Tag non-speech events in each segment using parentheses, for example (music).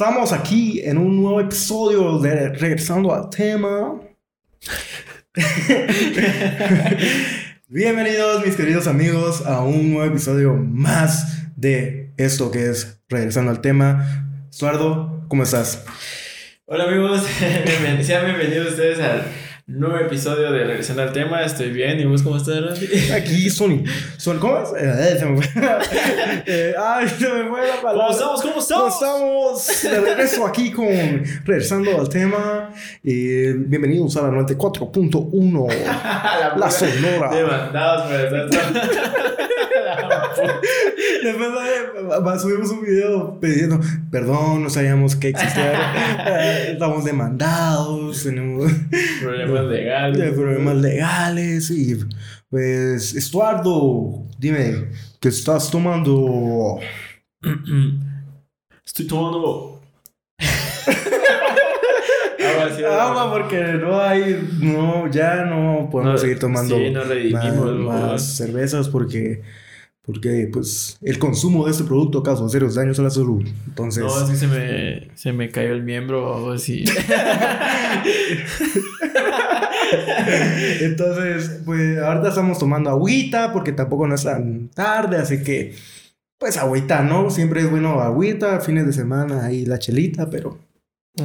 Estamos aquí en un nuevo episodio de Regresando al tema. (laughs) Bienvenidos mis queridos amigos a un nuevo episodio más de esto que es Regresando al tema. Estuardo, ¿cómo estás? Hola amigos, (laughs) sean bienvenidos ustedes al nuevo episodio de Regresando al tema. Estoy bien, ¿y vos cómo estás, Randy? (laughs) Aquí Sony. Son, ¿Cómo es? Eh, se me fue. (laughs) Eh, ay, se me fue la palabra. ¿Cómo estamos? ¿Cómo ¿Cómo estamos? estamos? De regreso aquí con Regresando al tema. Eh, bienvenidos a la 94.1. (laughs) la La Sonora. Demandados por el Después subimos un video pidiendo perdón, no sabíamos que existía. (laughs) Estamos demandados, tenemos Problemas legales. problemas legales y pues Estuardo, dime, ¿qué estás tomando? (clears throat) Estoy tomando. (laughs) Sí, Agua porque no hay, no, ya no podemos No, seguir tomando sí, más cervezas porque, porque pues el consumo de este producto causa serios daños a la salud. Entonces, No, que se me, se me cayó el miembro o algo así. (laughs) entonces, pues ahorita estamos tomando agüita porque tampoco no es tan tarde, así que, pues agüita, ¿no? Siempre es bueno agüita, fines de semana ahí la chelita, pero,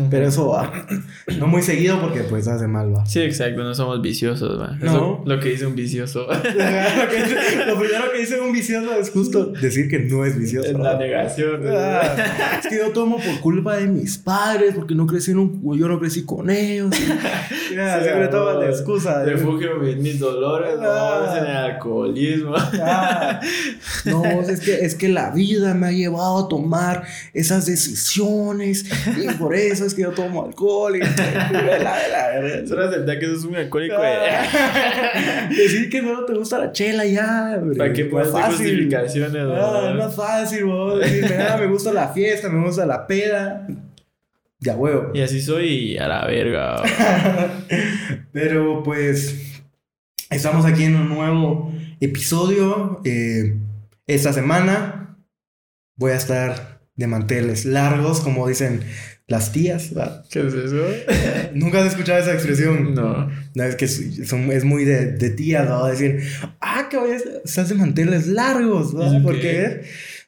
pero eso va. (clears throat) No muy seguido porque pues hace mal, va. Sí, exacto, no somos viciosos, man. No. Eso lo que dice un vicioso. (laughs) lo, que- lo primero que dice un vicioso es justo decir que no es vicioso. Es la negación. Ah, es que yo tomo por culpa de mis padres, porque no crecieron, yo no crecí con ellos. (laughs) y- ya, Sí, siempre toman la no. excusa. de- Refugio en mis dolores, no, Ah. es en el alcoholismo. Ah, no, es que, es que la vida me ha llevado a tomar esas decisiones y por eso es que yo tomo alcohol. Y, (laughs) Solo aceptar que sos un alcohólico. Ah, (laughs) Decir que no te gusta la chela ya. hombre. ¿Para qué puedes Más hacer justificaciones? Es no? más fácil, vos. Decirme, ah, (laughs) me gusta la fiesta, me gusta la peda. Ya, huevo. Y así soy a la verga. Pero pues estamos aquí en un nuevo episodio. Eh, esta semana voy a estar de manteles largos, como dicen las tías. ¿verdad? ¿Qué es eso? (laughs) ¿Nunca has escuchado esa expresión? No. No, es que es, son- es muy de, de tías, ¿no? Decir, ah, que vayas, estás de manteles largos. ¿Eso Porque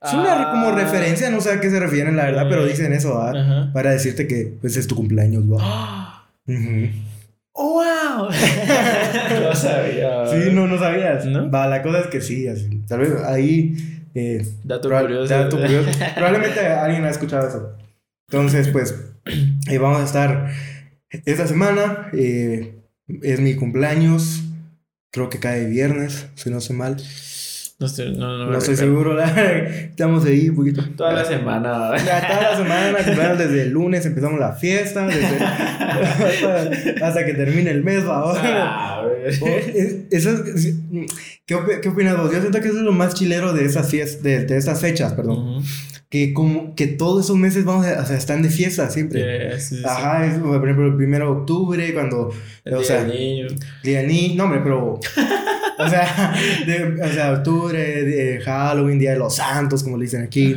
es una Ah. como referencia, no sé a qué se refieren, la verdad, pero dicen eso. Ajá. Para decirte que pues es tu cumpleaños, ¿va? ¡Ah! ¡Oh, wow! (laughs) no sabía. Sí, no, no sabías. ¿No? Va, la cosa es que sí, así. Tal vez ahí. Eh, Dato curioso. dato curioso. (laughs) Probablemente alguien ha escuchado eso. Entonces, pues, (clears throat) eh, vamos a estar esta semana. eh, es mi cumpleaños. Creo que cae viernes, si no sé mal. No estoy, no, no, No, estoy seguro. (laughs) la- Estamos ahí un poquito. Toda la semana. Ya, toda la semana, (laughs) cumpleaños desde el lunes empezamos la fiesta, desde- hasta, (laughs) hasta que termine el mes, va. Ah, güey. Oh, es- eso es- ¿qué, ¿Qué opinas vos? Yo siento que eso es lo más chilero de esas fiestas, de, de estas fechas, perdón. Que como que todos esos meses vamos a, o sea, están de fiesta siempre. Yeah, sí, sí, sí. Ajá, es, por ejemplo, el primero de octubre, cuando, El o día sea, del niño. día del niño, no, hombre, pero, (laughs) o sea, de- o sea, octubre, de Halloween, Día de los Santos, como le dicen aquí.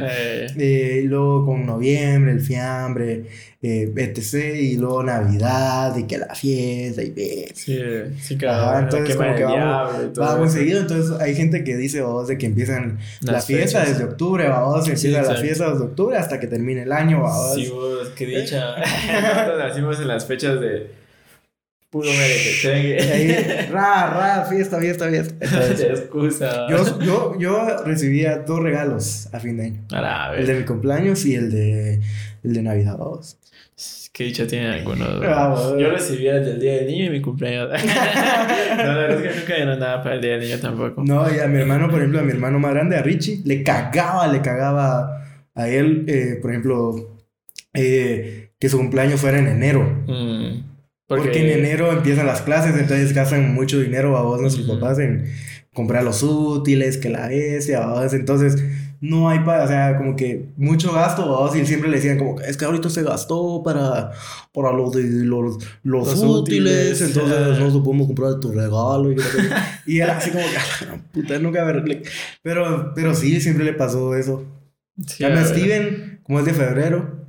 Eh, y luego con noviembre, el fiambre, eh, etc. Y luego Navidad, y que la fiesta, y ve. sí, sí, Ajá, claro. entonces la como que del vamos, diablo y todo va muy eso. seguido, entonces hay gente que dice, vos, de que empiezan la Las fiesta fechas. desde octubre, vamos, Sí, empieza la exacto. fiesta desde octubre hasta que termine el año, vamos. Sí, vos, qué dicha. (laughs) Nosotros nacimos en las fechas de puro. Ahí, ra, ra, fiesta, fiesta, fiesta. Entonces, excusa. yo, yo, yo recibía dos regalos a fin de año. El de mi cumpleaños y el de, el de Navidad, vamos. Qué dicha tienen algunos. Ah. Yo recibía el del día del niño y mi cumpleaños. (laughs) no, la verdad es que nunca dieron nada para el día del niño tampoco. No, y a mi hermano, por ejemplo, a mi hermano más grande, a Richie, le cagaba, le cagaba a él, eh, por ejemplo, eh, que su cumpleaños fuera en enero. Mm, Porque, en enero empiezan las clases, entonces gastan mucho dinero a vos, nuestros Ujú. papás, en comprar los útiles, que la S, a vos. Entonces, no hay para, o sea, como que mucho gasto, vos, y siempre le decían, como es que ahorita se gastó para, para lo de los, los, Los útiles, útiles, entonces no te podemos comprar tu regalo. Y, y era así como que, "Ah, puta, nunca me. Pero, pero sí, siempre le pasó eso. Sí. Steven, como es de febrero.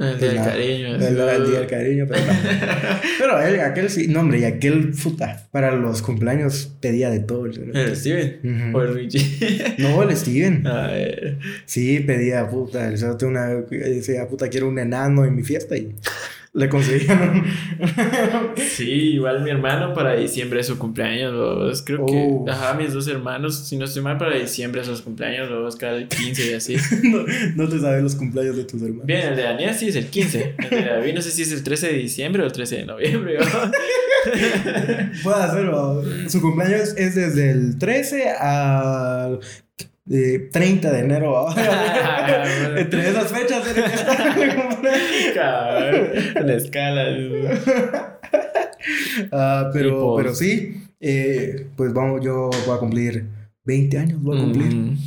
El día del cariño. El, el, día del cariño, pero (laughs) pero él, aquel sí, no, hombre, y aquel puta, para los cumpleaños pedía de todo. ¿El, ¿El Steven? Uh -huh. ¿O el Richie? no, el Steven. (laughs) A ver. Sí, pedía, puta, el una, decía, puta, quiero un enano en mi fiesta y le conseguían. sí, igual mi hermano para diciembre es su cumpleaños, los, creo que, oh. ajá, mis dos hermanos, si no estoy mal, para diciembre es su cumpleaños, los cada el 15 y así. (laughs) no, no, te sabes los cumpleaños de tus hermanos. Bien, el de Daniel sí es el 15, el de David no sé si es el 13 de diciembre o el 13 de noviembre. (laughs) Puede hacerlo. Su cumpleaños es desde el 13 al eh, 30 de enero. (laughs) (laughs) Entre esas fechas. (laughs) La escala. uh, pero, pero sí, eh, pues vamos, yo voy a cumplir 20 años, voy a cumplir. Mm.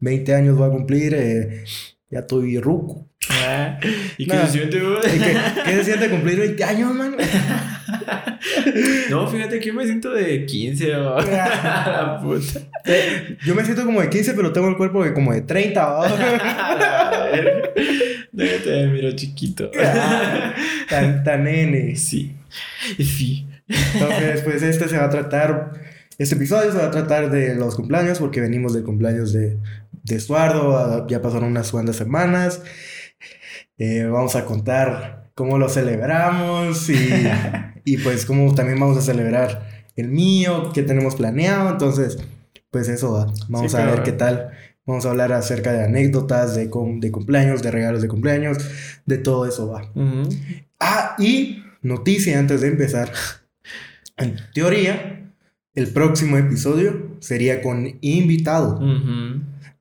20 años voy a cumplir, eh, ya estoy ruco. Ah, (laughs) ¿Y qué nah, se siente, ¿Qué, ¿Qué se siente cumplir 20 años, man? (laughs) No, fíjate que yo me siento de 15, oh. (laughs) la puta. Yo me siento como de 15, pero tengo el cuerpo de como de 30, oh. Te miro chiquito. tan, tan nene. Sí. Sí. Entonces, pues este se va a tratar. Este episodio se va a tratar de los cumpleaños, porque venimos del cumpleaños de, de Estuardo. Ya pasaron unas cuantas semanas. Eh, vamos a contar cómo lo celebramos y, (laughs) y pues cómo también vamos a celebrar el mío, qué tenemos planeado. Entonces, pues eso va. Vamos Sí, a ver qué tal. Vamos a hablar acerca de anécdotas, de, cum- de cumpleaños, de regalos de cumpleaños, de todo eso va. Ah, y noticia antes de empezar. En teoría, el próximo episodio sería con invitado.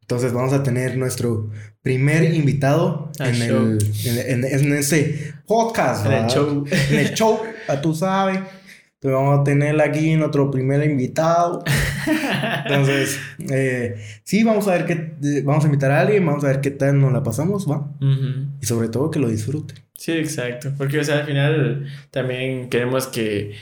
Entonces vamos a tener nuestro primer invitado en, el, en, en- en ese podcast. En el show. En el show, tú sabes. Entonces vamos a tener aquí nuestro primer invitado. Entonces, eh, sí, vamos a ver qué, eh, vamos a invitar a alguien, vamos a ver qué tal nos la pasamos, va. Y sobre todo que lo disfrute. Sí, exacto. Porque, o sea, al final también queremos que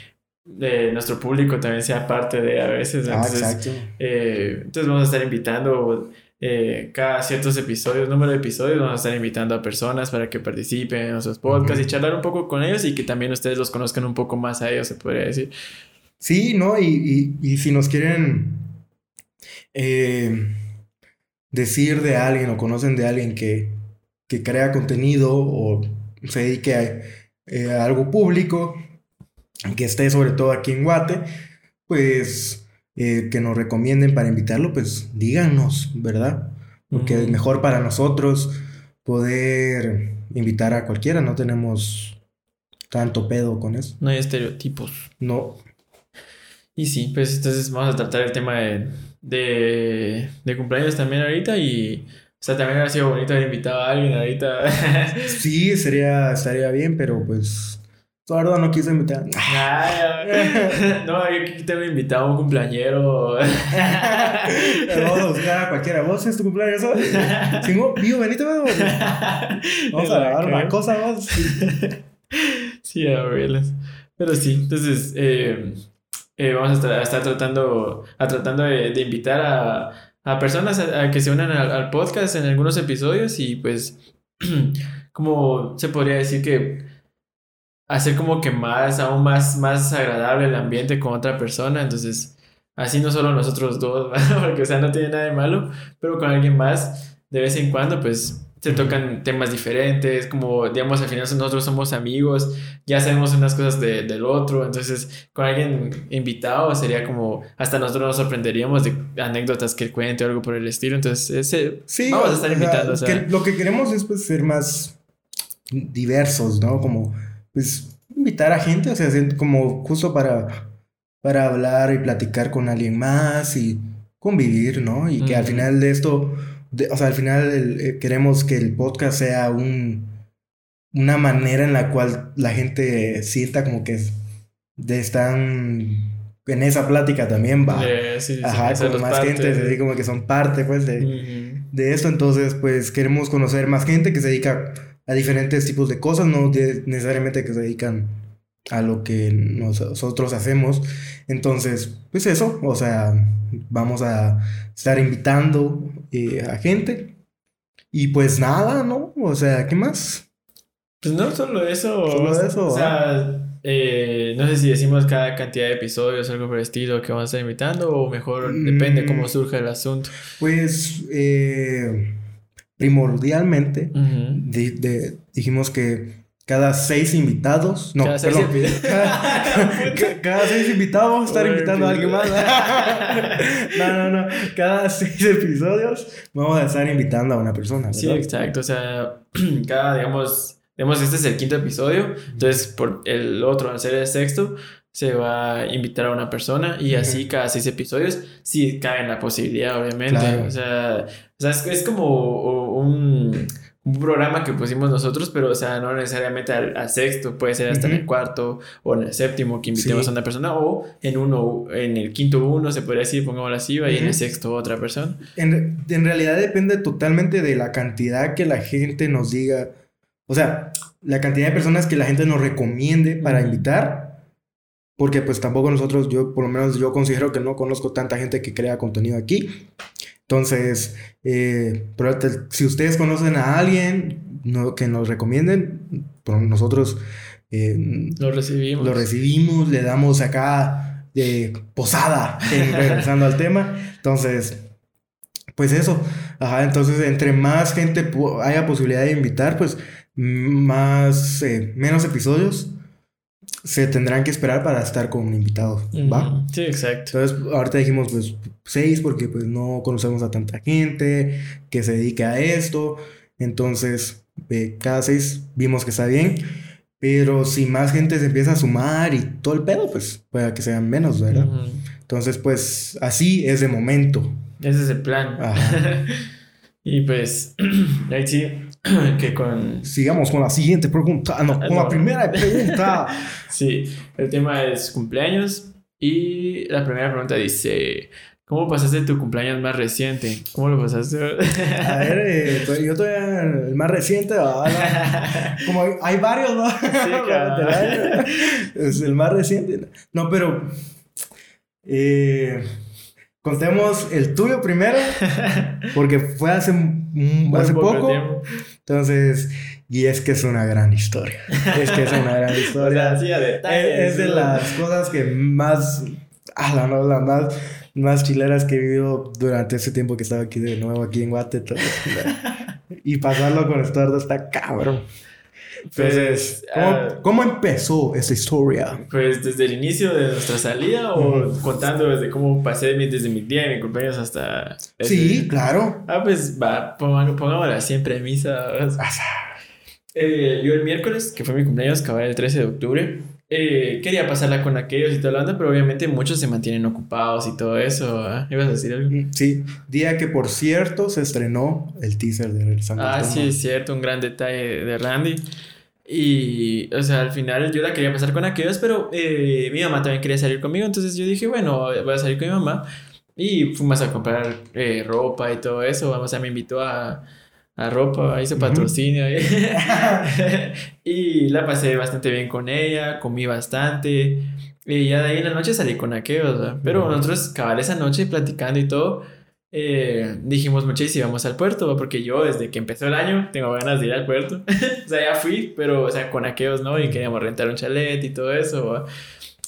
eh, nuestro público también sea parte de a veces. Ah, Entonces, exacto. eh, entonces vamos a estar invitando eh, cada ciertos episodios, número de episodios, vamos a estar invitando a personas para que participen en nuestros podcasts y charlar un poco con ellos y que también ustedes los conozcan un poco más a ellos, se podría decir. Sí, ¿no? Y, y, y si nos quieren eh, decir de alguien o conocen de alguien que, que crea contenido o se dedique a, eh, a algo público, que esté sobre todo aquí en Guate, pues eh, que nos recomienden para invitarlo, pues díganos, ¿verdad? Porque es mejor para nosotros poder invitar a cualquiera, no tenemos tanto pedo con eso. No hay estereotipos. No, Y sí, pues entonces vamos a tratar el tema de, de, de cumpleaños también ahorita y, o sea, también ha sido bonito haber invitado a alguien ahorita. (laughs) Sí, sería, estaría bien, pero pues verdad no quise invitar. Ay, no, yo aquí tengo invitado a un cumpleañero. (laughs) Vamos a buscar a cualquiera. ¿Vos es tu cumpleaños hoy? Sí, no, Vivo, venite, vamos. (laughs) Vamos a grabar una cosa, vos. Sí, a verlas. Pero sí, entonces eh, eh, vamos a estar, a estar tratando, a tratando de, de invitar a, a personas a, a que se unan al, al podcast en algunos episodios y pues, (clears throat) como se podría decir que hacer como que más, aún más, más agradable el ambiente con otra persona, entonces así no solo nosotros dos, (laughs) porque o sea, no tiene nada de malo, pero con alguien más de vez en cuando pues se tocan temas diferentes, como digamos al final nosotros somos amigos, ya sabemos unas cosas de- del otro, entonces con alguien invitado sería como, hasta nosotros nos sorprenderíamos de anécdotas que él cuente o algo por el estilo, entonces ese, Sí, vamos a estar invitando, o sea, que lo que queremos es pues ser más diversos, ¿no? Como pues invitar a gente, o sea, como justo para, para hablar y platicar con alguien más y convivir, ¿no? Y que al final de esto, de- o sea, al final el- eh, queremos que el podcast sea un, una manera en la cual la gente sienta como que es- de están en esa plática también va. eh, sí, sí, Ajá, hacerlos con más parte gente, de- así como que son parte, pues, de, de esto. Entonces, pues, queremos conocer más gente que se dedica a diferentes tipos de cosas, no necesariamente que se dedican a lo que nos- nosotros hacemos. Entonces, pues eso, o sea, vamos a estar invitando eh, a gente. Y pues nada, ¿no? O sea, ¿qué más? Pues no, solo eso. Solo eso, O sea, eh, no sé si decimos cada cantidad de episodios, algo por el estilo que vamos a estar invitando, o mejor depende cómo Mm. surja el asunto. Pues eh, primordialmente Ujú. di- de- dijimos que cada seis invitados, no, Cada seis perdón, invitados. (laughs) cada, ca- cada seis invitados vamos a estar invitando a alguien más. (laughs) no, no, no, cada seis episodios vamos a estar invitando a una persona. Sí, ¿verdad? exacto. O sea, (clears throat) cada, digamos, digamos, este es el quinto episodio. Entonces, por el otro, al ser el sexto, se va a invitar a una persona y así cada seis episodios, sí cabe en la posibilidad, obviamente. Claro. O sea, o sea, es, es como un, un programa que pusimos nosotros, pero, o sea, no necesariamente al, al sexto, puede ser hasta en el cuarto o en el séptimo que invitemos Sí. a una persona, o en uno, en el quinto uno, se podría decir, pongámoslo así, y en el sexto otra persona. En, en realidad depende totalmente de la cantidad que la gente nos diga. O sea, la cantidad de personas que la gente nos recomiende para invitar. Porque pues tampoco nosotros, yo por lo menos yo considero que no conozco tanta gente que crea contenido aquí. Entonces, eh, pero te- si ustedes conocen a alguien no- que nos recomienden, por nosotros eh, Lo recibimos. lo recibimos, le damos acá de posada, (laughs) en- regresando al tema. Entonces, pues eso. Ajá, entonces entre más gente haya posibilidad de invitar, pues más, eh, menos episodios se tendrán que esperar para estar con un invitado, ¿va? Sí, exacto. Entonces, ahorita dijimos pues seis porque pues no conocemos a tanta gente que se dedique a esto. Entonces, eh, cada seis vimos que está bien. Pero si más gente se empieza a sumar y todo el pedo, pues puede que sean menos, ¿verdad? Entonces, pues así es de momento. Ese es el plan. Ajá. (laughs) y pues, (clears throat) ahí sí, (clears throat) que con... Sigamos con la siguiente pregunta. Ah, no, con la No. primera (laughs) pregunta. Sí, el tema es cumpleaños. Y la primera pregunta dice, ¿cómo pasaste tu cumpleaños más reciente? ¿Cómo lo pasaste? A ver, eh, yo todavía el más reciente, ¿verdad? (laughs) como hay, hay varios, ¿no? (laughs) cabrón. es el más reciente. No, pero eh, contemos el tuyo primero, porque fue hace, hace poco. tiempo. Entonces, y es que es una gran historia. Es que es una gran (laughs) O sea, historia. a es, es de las cosas que más, ah, la, no, las más, más chileras que he vivido durante ese tiempo que estaba aquí de nuevo, aquí en Guate. todo. (laughs) y pasarlo con Estordo está cabrón. Entonces, Pues, ¿cómo, ah, cómo empezó esta historia? Pues desde el inicio de nuestra salida o contando desde cómo pasé desde mi día y mi cumpleaños hasta... ese- Sí, claro. Ah, pues va, pongámosla así en premisa. Eh, yo el miércoles, que fue mi cumpleaños, acababa el 13 de octubre, eh, quería pasarla con aquellos y toda la onda, pero obviamente muchos se mantienen ocupados y todo eso. ¿ah? ¿Ibas a decir algo? Sí, día que por cierto se estrenó el teaser de al Ah, Tema. sí, es cierto, un gran detalle de Randy. Y, o sea, al final yo la quería pasar con aquellos, pero eh, mi mamá también quería salir conmigo, entonces yo dije, bueno, voy a salir con mi mamá. Y fuimos a comprar eh, ropa y todo eso. Vamos a me invitó a, a ropa, Ujú. patrocinio. ahí. (laughs) (laughs) y la pasé bastante bien con ella, comí bastante. Y ya de ahí en la noche salí con aquellos, ¿verdad? Pero Ujú. nosotros, cabal, esa noche platicando y todo, eh, dijimos si vamos al puerto, porque yo desde que empezó el año tengo ganas de ir al puerto. (laughs) o sea, ya fui, pero, o sea, con aquellos, ¿no? Y queríamos rentar un chalet y todo eso.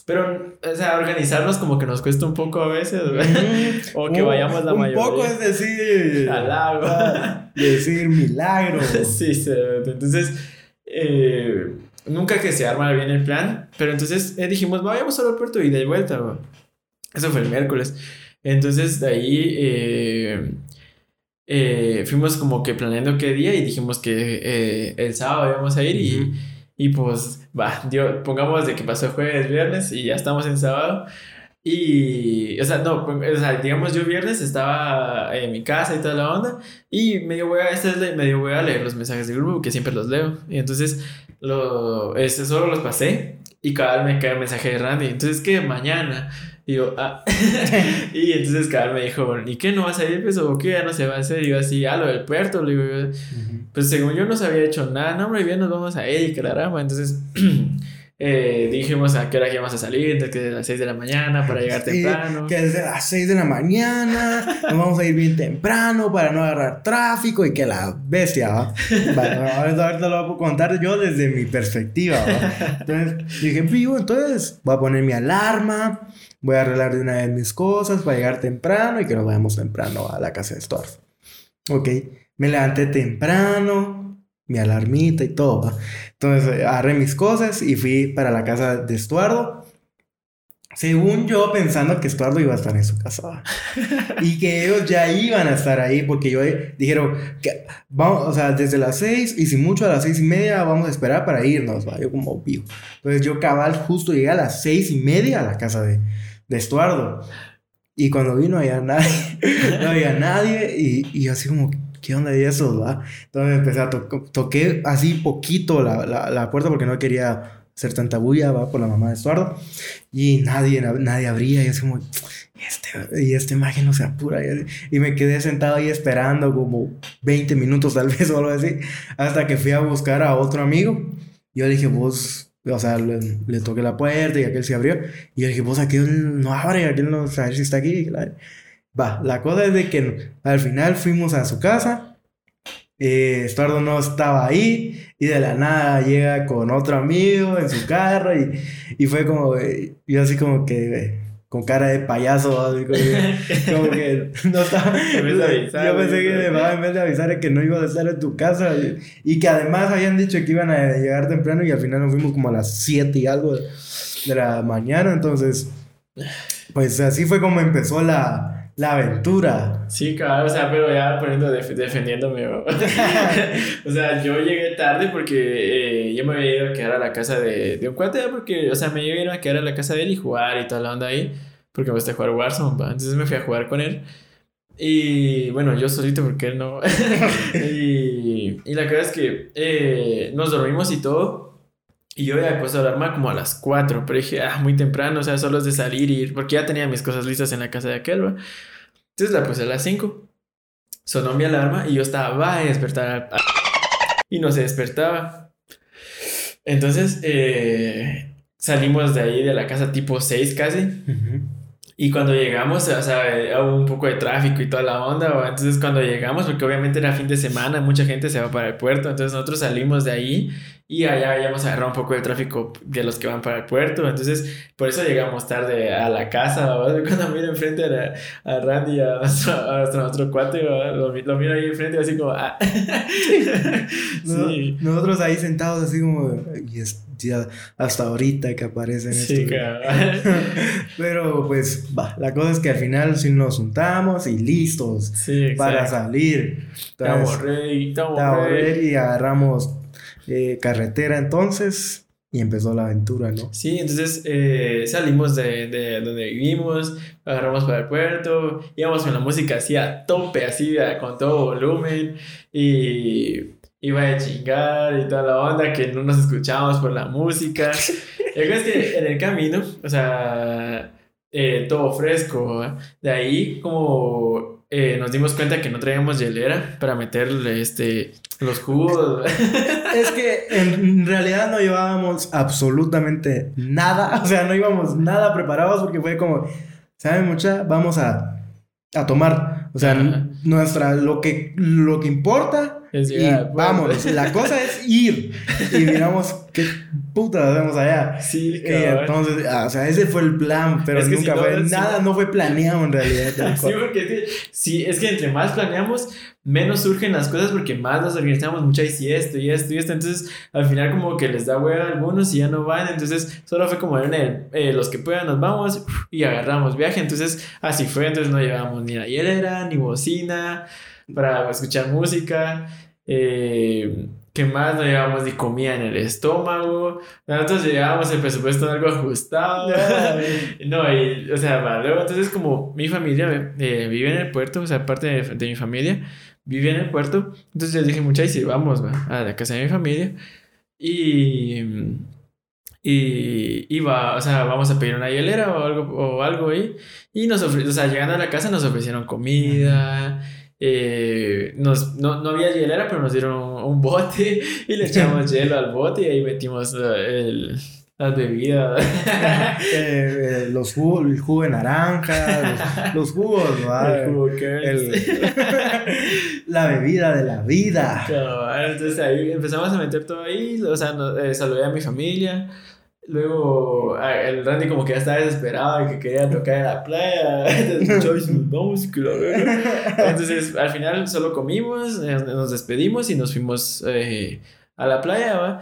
Pero, o sea, organizarnos como que nos cuesta un poco a veces. Mm, (laughs) O que un- vayamos la un mayoría. poco es decir. Al lago. ah, (laughs) decir milagro. (laughs) sí, sí, entonces, eh, nunca que se arma bien el plan, pero entonces eh, dijimos, vayamos al puerto y de vuelta, ¿va? Eso fue el miércoles. Entonces, de ahí eh, eh, fuimos como que planeando qué día y dijimos que eh, el sábado íbamos a ir y. y pues, va, pongamos de que pasó jueves, viernes y ya estamos en sábado. Y, o sea, no, o sea, digamos, yo viernes estaba en mi casa y toda la onda, y medio voy a, esta es medio voy a leer los mensajes del grupo, que siempre los leo, y entonces, lo, este, solo los pasé, y cada vez me cae un mensaje de Randy, entonces, que mañana, y yo, ah, (laughs) y entonces vez me dijo, ¿y qué no vas a ir, pues, o qué ya no se va a hacer? Y yo así, ah, lo del puerto, le digo, yo, Ujú. pues según yo no se había hecho nada, no, hombre, bien, nos vamos a ir, que la rama. Entonces, (clears throat) eh, dijimos a qué hora íbamos a salir, desde las 6 de la mañana para llegar temprano. Que desde las 6 de la mañana nos vamos a ir bien temprano para no agarrar tráfico y que la bestia, ¿va? (laughs) Bueno, ahorita lo voy a contar yo desde mi perspectiva, ¿va? (laughs) Entonces dije, vivo, entonces voy a poner mi alarma, voy a arreglar de una vez mis cosas para llegar temprano y que nos vayamos temprano a la casa de Stuart. Ok, me levanté temprano, mi alarmita y todo. Entonces agarré mis cosas y fui para la casa de Estuardo. Según yo, pensando que Estuardo iba a estar en su casa. (laughs) y que ellos ya iban a estar ahí porque yo dijeron que vamos, o sea, desde las seis y si mucho a las seis y media vamos a esperar para irnos, ¿va? Yo como vivo. Entonces yo cabal justo llegué a las seis y media a la casa de, de Estuardo. Y cuando vino no había nadie, no había nadie y, y así como, ¿qué onda y eso, va? Entonces empecé a tocar, toqué así poquito la, la, la, puerta porque no quería hacer tanta bulla, va, por la mamá de Estuardo. Y nadie, nadie abría y así como, y este, y este imagen no se apura. Y me quedé sentado ahí esperando como 20 minutos tal (laughs) vez o algo así, hasta que fui a buscar a otro amigo. Yo le dije, vos, o sea, le, le toqué la puerta y aquel se abrió. Y yo le dije, vos, aquel no abre, aquel no sabe si está aquí. Va, la cosa es de que al final fuimos a su casa. Eh, Estuardo no estaba ahí y de la nada llega con otro amigo en su carro y, y fue como, yo así como que con cara de payaso, así como, que, (laughs) como que no estaba. avisar, yo pensé que en vez de avisar que no iba a estar en tu casa y, y, que además habían dicho que iban a llegar temprano y al final nos fuimos como a las 7 y algo de la mañana, entonces, pues así fue como empezó la la aventura. Sí, claro, o sea, pero ya poniendo defendiéndome. (laughs) o sea, yo llegué tarde porque eh, yo me había ido a quedar a la casa de, de un cuate, porque, o sea, me iba a quedar a la casa de él y jugar y toda la onda ahí, porque me gusta jugar Warzone, entonces me fui a jugar con él. Y bueno, yo solito porque él no. (laughs) y, y, la cosa es que eh, nos dormimos y todo. Y yo había puesto alarma como a las 4, pero dije, ah, muy temprano, o sea, solo es de salir y ir, porque ya tenía mis cosas listas en la casa de aquel, ¿va? Entonces la puse a las 5. Sonó mi alarma y yo estaba, va a despertar. Y no se despertaba. Entonces eh, salimos de ahí de la casa tipo 6 casi. Y cuando llegamos, o sea, hubo un poco de tráfico y toda la onda. Entonces, cuando llegamos, porque obviamente era fin de semana, mucha gente se va para el puerto. Entonces, nosotros salimos de ahí y allá habíamos agarrado un poco de tráfico de los que van para el puerto. Entonces, por eso llegamos tarde a la casa. (laughs) Cuando miro enfrente a, a Randy, a nuestro, a nuestro, cuate, lo, lo, miro ahí enfrente, así como. Ah. (laughs) sí. Nosotros ahí sentados, así como. Ya hasta ahorita que aparecen sí, (laughs) Pero pues, va, la cosa es que al final sí nos juntamos y listos para salir. Estamos ready, estamos ready. Y agarramos eh, carretera entonces. Y empezó la aventura, ¿no? Sí, entonces eh, salimos de, de, donde vivimos, agarramos para el puerto, íbamos con la música así a tope, así con todo volumen y iba a chingar y toda la onda que no nos escuchábamos por la música. (laughs) El es que en el camino, o sea, eh, todo fresco, de ahí como eh, nos dimos cuenta que no traíamos hielera para meterle este, los jugos. es que en realidad no llevábamos absolutamente nada, o sea, no íbamos nada preparados porque fue como, ¿saben mucha? Vamos a, a tomar, o sea, nuestra, lo que, lo que importa y vamos, la cosa es ir y miramos qué puta hacemos allá. Sí, Y entonces, ah, o sea, ese fue el plan, pero nunca fue, nada, no fue planeado en realidad. sí, porque es que, sí, es que entre más planeamos, menos surgen las cosas porque más nos organizamos mucho y esto y esto y esto. Entonces, al final, como que les da hueá a algunos y ya no van. Entonces, solo fue como en el, eh, los que puedan nos vamos y agarramos viaje. Entonces, así fue. Entonces, no llevamos ni la hielera, ni bocina para escuchar música. Eh, ¿Qué más? No llevábamos ni comida en el estómago. Nosotros llevábamos el presupuesto algo ajustado. (laughs) no, y, o sea, luego, entonces, como mi familia eh, vive en el puerto, o sea, parte de, mi familia vive en el puerto, entonces yo dije, muchachos, y vamos a la casa de mi familia. Y. Y iba, o sea, vamos a pedir una hielera o algo, o algo ahí. Y nos ofrecieron, o sea, llegando a la casa nos ofrecieron comida. Eh, nos, no, no, había hielera, pero nos dieron un, bote (laughs) y le echamos (laughs) hielo al bote y ahí metimos eh, el, Las bebidas. (laughs) Eh, eh, los jugos, el jugo de naranja, los, los jugos, ¿verdad? El jugo El- la bebida de la vida. Cabal, entonces ahí empezamos a meter todo ahí, o sea, no- eh, saludé a mi familia. Luego ah, el Randy como que ya estaba desesperado y que quería tocar en la playa. Entonces, Joyce, vamos, que la verga". Entonces al final solo comimos, nos despedimos y nos fuimos eh, a la playa, ¿va?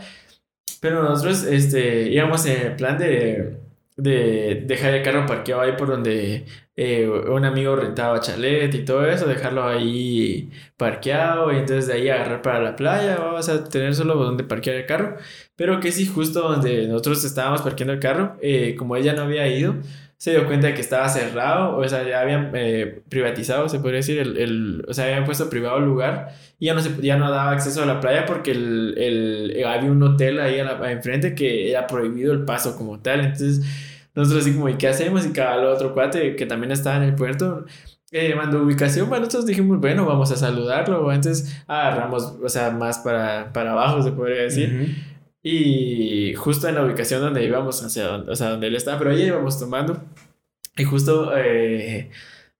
Pero nosotros este, íbamos en plan de, de dejar el carro parqueado ahí por donde eh, un amigo rentaba chalet y todo eso, dejarlo ahí parqueado y entonces de ahí agarrar para la playa, vamos a tener solo donde parquear el carro. Pero que sí, justo donde nosotros estábamos parqueando el carro, eh, como ella no había ido, se dio cuenta de que estaba cerrado, o sea, ya habían eh, privatizado, se podría decir, el, el- o sea, habían puesto privado el lugar y ya no, se, ya no daba acceso a la playa porque el, el- había un hotel ahí a la- enfrente que era prohibido el paso como tal. Entonces, nosotros así como, ¿y qué hacemos? Y cada otro cuate que también estaba en el puerto eh, mandó ubicación, bueno, nosotros dijimos, bueno, vamos a saludarlo. Entonces agarramos, o sea, más para, para abajo, se podría decir. Ujú. Y justo en la ubicación donde íbamos, hacia donde, o sea, donde él estaba, pero ahí íbamos tomando. Y justo eh,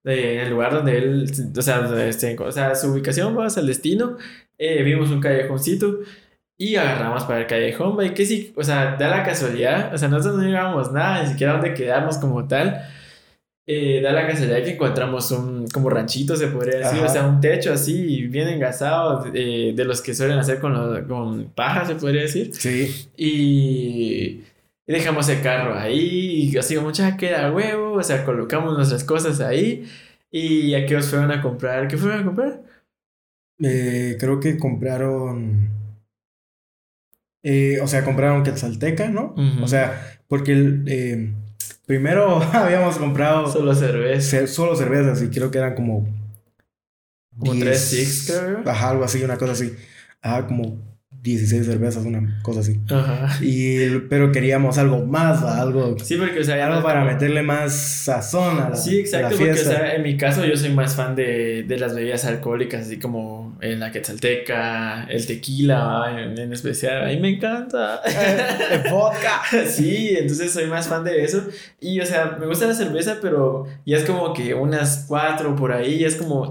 eh, en el lugar donde él, o sea, este, o sea su ubicación, vas al destino, eh, vimos un callejoncito y agarramos para el callejón, va, y que sí, o sea, da la casualidad, o sea, nosotros no llevábamos nada, ni siquiera dónde quedarnos como tal. Eh, da la casualidad que encontramos un como ranchito, se podría decir, Ajá. o sea, un techo así bien engasado, eh, de los que suelen hacer con, los- con paja, se podría decir. Sí. Y y dejamos el carro ahí, y así como, ya queda huevo, o sea, colocamos nuestras cosas ahí. Y a qué os fueron a comprar, ¿qué fueron a comprar? Eh, creo que compraron. Eh, o sea, compraron Quetzalteca, ¿no? Ujú. O sea, porque el, eh, primero (laughs) habíamos comprado Solo cerveza. ce- solo cervezas y creo que eran como. Como 10, tres six, creo. Ajá, algo así, una cosa así. Ajá, como 16 cervezas, una cosa así. Ajá. Y, pero queríamos algo más, algo, Sí, porque, o sea, algo para como- meterle más sazón a la, Sí, exacto, la porque, o sea, en mi caso yo soy más fan de, de las bebidas alcohólicas, así como en la quetzalteca, el tequila, en especial, a mí me encanta. Eh, vodka. (laughs) Sí, entonces soy más fan de eso. Y, o sea, me gusta la cerveza, pero ya es como que unas cuatro por ahí, ya es como...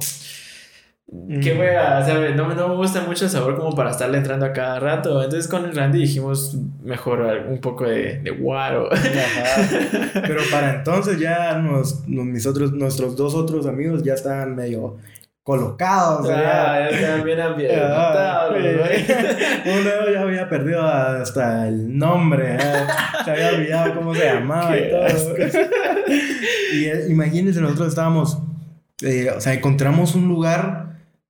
Qué Mm. wea, o sea, no, no me gusta mucho el sabor como para estarle entrando a cada rato. Entonces con el Randy dijimos mejor un poco de, de guaro. Ajá. (laughs) Pero para entonces ya nos, nos- mis otros, nuestros dos otros amigos ya estaban medio colocados. ya. Ah, ya están bien ambientados. Uno ya había perdido hasta el nombre, ¿eh? se había olvidado cómo se llamaba y todo. Y eh, imagínense, nosotros estábamos, eh, o sea, encontramos un lugar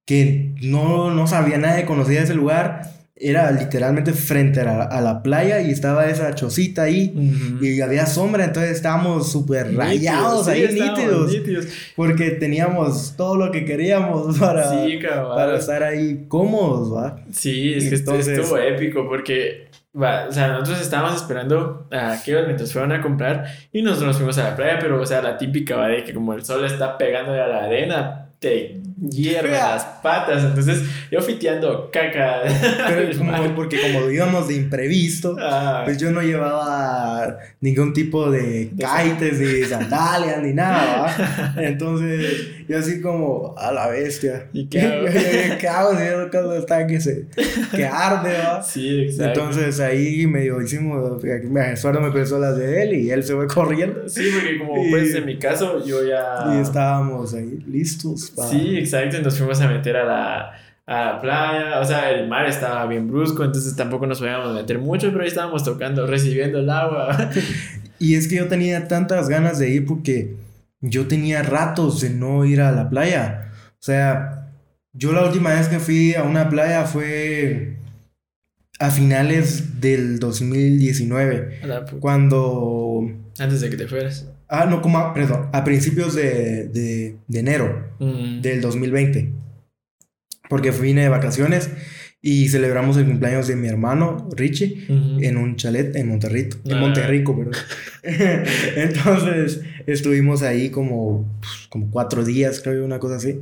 que no, no sabía nadie conocía ese lugar. Era literalmente frente a la, a la playa y estaba esa chocita ahí. Ujú. Y había sombra, entonces estábamos súper rayados sí, ahí, estábamos nítidos. nítidos. Porque teníamos todo lo que queríamos (laughs) para, Sí, para estar ahí cómodos, ¿va? Sí, es que esto Entonces- estuvo épico porque, o sea, nosotros estábamos esperando a que mientras fueron a comprar y nosotros nos fuimos a la playa, pero, o sea, la típica, va, de que como el sol está pegando a la arena, te hierven las patas. Entonces, yo fiteando caca. Pero como, (laughs) porque como íbamos de imprevisto, Ah, pues yo no llevaba ningún tipo de kites, ni sandalias, ni nada. (laughs) Entonces, yo así como, a la bestia. ¿Y (laughs) qué hago? ¿Qué hago si el caso está que se que arde, ¿va? sí, exacto. Entonces ahí medio hicimos, Suardo me prestó las de él y él se fue corriendo. Sí, porque como Y- pues en mi caso yo ya... Y estábamos ahí listos. pa- Sí, exacto, y nos fuimos a meter a la, a la playa, o sea, el mar estaba bien brusco, entonces tampoco nos podíamos meter mucho, pero ahí estábamos tocando, recibiendo el agua. (laughs) Y es que yo tenía tantas ganas de ir porque yo tenía ratos de no ir a la playa. O sea, yo la última vez que fui a una playa fue a finales del 2019, A la pu- cuando... Antes de que te fueras. Ah, no, como, a- perdón, a principios de, de, de enero Mm. del 2020. Porque vine de vacaciones y celebramos el cumpleaños de mi hermano, Richie. En un chalet en Monterrito, en Ah. Monterrico, perdón. (laughs) Entonces estuvimos ahí como, pues, como cuatro días, creo, una cosa así.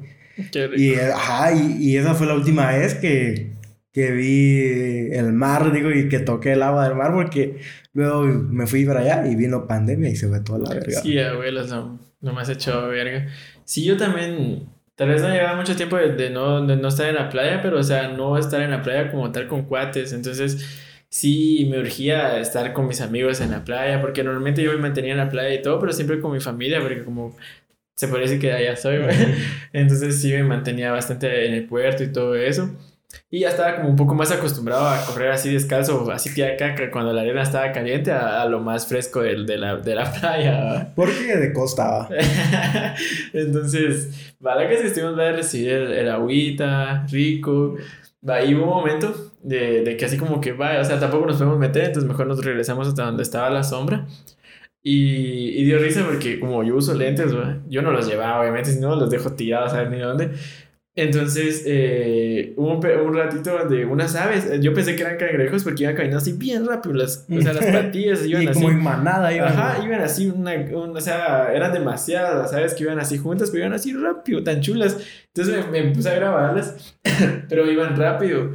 Qué rico. Y, ajá, y, y esa fue la última vez que, que vi el mar, digo, y que toqué el agua del mar, porque luego me fui para allá y vino pandemia y se fue toda la verga. Sí, abuelos, no, no me has hecho verga. Sí, yo también, tal vez no llevaba mucho tiempo de, no, de no estar en la playa, pero, o sea, no estar en la playa como tal con cuates, entonces sí me urgía estar con mis amigos en la playa, porque normalmente yo me mantenía en la playa y todo, pero siempre con mi familia, porque como se parece que allá soy, (laughs) entonces sí me mantenía bastante en el puerto y todo eso. Y ya estaba como un poco más acostumbrado a correr así descalzo, así que acá cuando la arena estaba caliente, a, lo más fresco de, de, la, de la (laughs) playa. Porque de costa. (laughs) Entonces, vale que estuvimos a recibir el, el agüita, rico. Ahí hubo un momento de, de que así como que vaya, o sea, tampoco nos podemos meter, entonces mejor nos regresamos hasta donde estaba la sombra. Y, y dio risa porque como yo uso lentes, yo no los llevaba, obviamente, si no los dejo tirados a ver ni dónde. Entonces, eh, hubo un, un, ratito de unas aves, yo pensé que eran cangrejos porque iban caminando así bien rápido, las, o sea, las (laughs) patillas iban y así. como en manada iban. Ajá, iban así, una, o sea, eran demasiadas las aves que iban así juntas, pero iban así rápido, tan chulas. Entonces me, me puse a grabarlas, (coughs) pero iban rápido.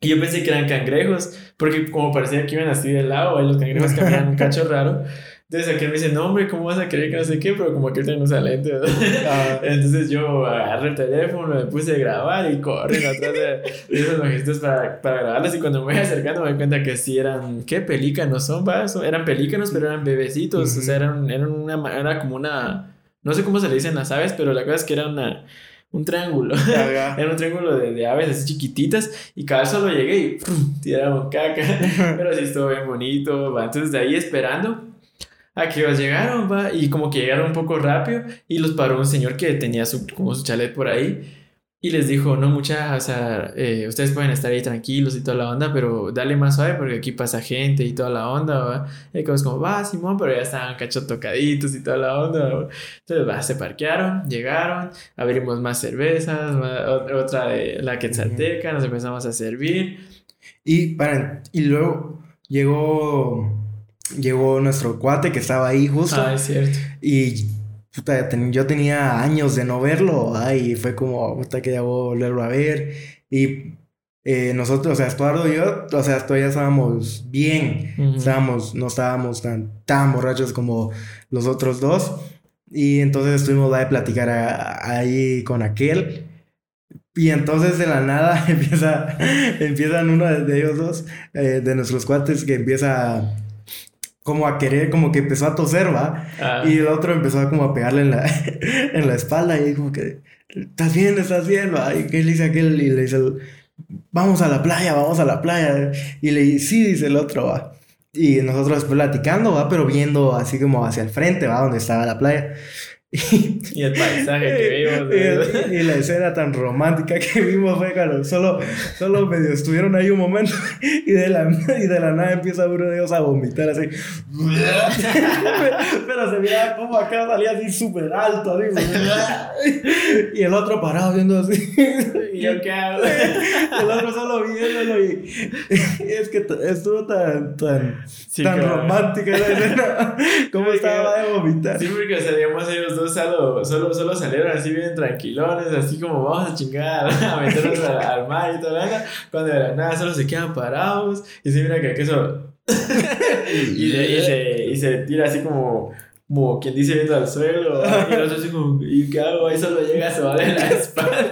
Y yo pensé que eran cangrejos, porque como parecía que iban así de lado, los cangrejos (laughs) caminan un cacho raro. Entonces aquel me dice, no hombre, ¿cómo vas a creer que no sé qué? Pero como que él no usa lentes. Ah. Entonces yo agarré el teléfono, me puse a grabar y corrí atrás de, esos longitudes para, para grabarlas. Y cuando me voy acercando me doy cuenta que sí eran, ¿qué? Pelícanos son, ¿va? Eran pelícanos, pero eran bebecitos. O sea, eran, eran una, era como una, no sé cómo se le dicen las aves, pero la cosa es que era una un triángulo. (laughs) Era un triángulo de, de, aves así chiquititas y cada vez solo llegué y tiraron caca. (laughs) Pero sí estuvo bien bonito. ¿va? Entonces de ahí esperando a que ellos llegaron, va, y como que llegaron un poco rápido y los paró un señor que tenía su, como su chalet por ahí y les dijo, no mucha, o sea, eh, ustedes pueden estar ahí tranquilos y toda la onda, pero dale más suave porque aquí pasa gente y toda la onda, ¿va? Y como, como, va, Simón, pero ya estaban cacho tocaditos y toda la onda, Entonces, va, se parquearon, llegaron, abrimos más cervezas, otra de la quetzalteca, nos empezamos a servir. Y, para, y luego llegó, llegó nuestro cuate que estaba ahí justo. Ah, es cierto. Y puta, yo tenía años de no verlo, y fue como, puta, que ya voy a volverlo a ver. Y eh, nosotros, o sea, Estuardo y yo, o sea, todavía estábamos bien, estábamos, no estábamos tan, tan borrachos como los otros dos. Y entonces estuvimos ahí a platicar ahí con aquel. Y entonces de la nada (laughs) empieza, empiezan uno de ellos dos, eh, de nuestros cuates, que empieza como a querer, como que empezó a toser, ¿va? Ah. Y el otro empezó a como a pegarle en la, (laughs) en la espalda y como que, ¿estás bien? ¿Estás bien? ¿va? Y que le dice aquel y le dice, vamos a la playa, vamos a la playa. Y le dice, sí, dice el otro, ¿va? Y nosotros platicando, ¿va? Pero viendo así como hacia el frente, ¿va? Donde estaba la playa. Y el paisaje que (laughs) vimos. y, la escena tan romántica que vimos fue cuando solo, solo medio estuvieron ahí un momento (laughs) y de la, y de la nada empieza uno de ellos a vomitar así. (laughs) Pero se veía como acá salía así súper alto. y el otro parado viendo así. ¿Y yo qué hago? el otro solo viéndolo y, es que estuvo tan, tan, tan romántica la escena. Como estaba de vomitar. Sí, porque salíamos ellos dos solo, solo, solo salieron así bien tranquilones, así como vamos a chingar, (laughs) a meternos al, mar y todo eso. Cuando de la nada solo se quedan parados y se mira que eso. (laughs) y, se, y se tira así como como quien dice viendo al suelo, y nosotros así como, ¿y qué hago? Ahí solo llega, se va de la espalda.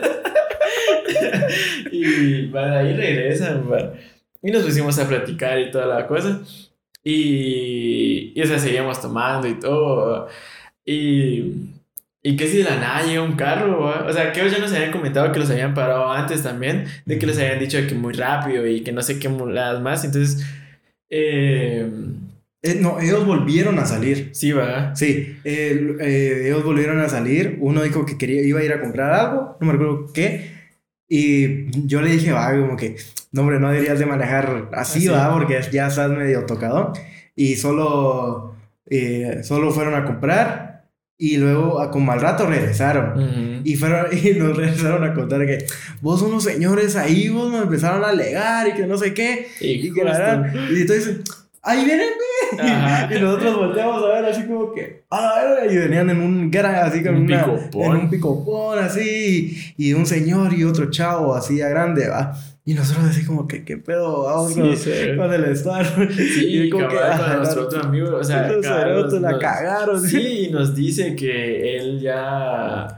(laughs) y van ahí regresan, Y nos pusimos a platicar y toda la cosa. Y, y o sea, seguíamos tomando y todo. Y, y que si de la nada llega un carro, o sea, que ellos ya nos habían comentado que los habían parado antes también, de que les habían dicho que muy rápido y que no sé qué más, entonces... Eh, eh, no, ellos volvieron a salir. Sí, va. Sí, eh, ellos volvieron a salir. Uno dijo que quería, iba a ir a comprar algo, no me acuerdo qué. Y yo le dije, va, como que, no, hombre, no deberías de manejar así, va, porque ya estás medio tocado. Y solo, solo fueron a comprar y luego, como al rato, regresaron. y, fueron, (laughs) y nos regresaron a contar que vos unos señores ahí, vos nos empezaron a alegar y que no sé qué. Y, que y entonces, ahí vienen, güey. (laughs) Y nosotros volteamos a ver así como que, a ver, y venían en un gran, así con Un una, picopón. en un picopón, así, y un señor y otro chavo, así a grande, va. Y nosotros así como que, ¿qué pedo? Vamos Sí, con, sí. con el Star. Sí, y como que, con ajá, nuestro otro amigo, o sea, nos- la cagaron. Sí, y nos dice que él ya.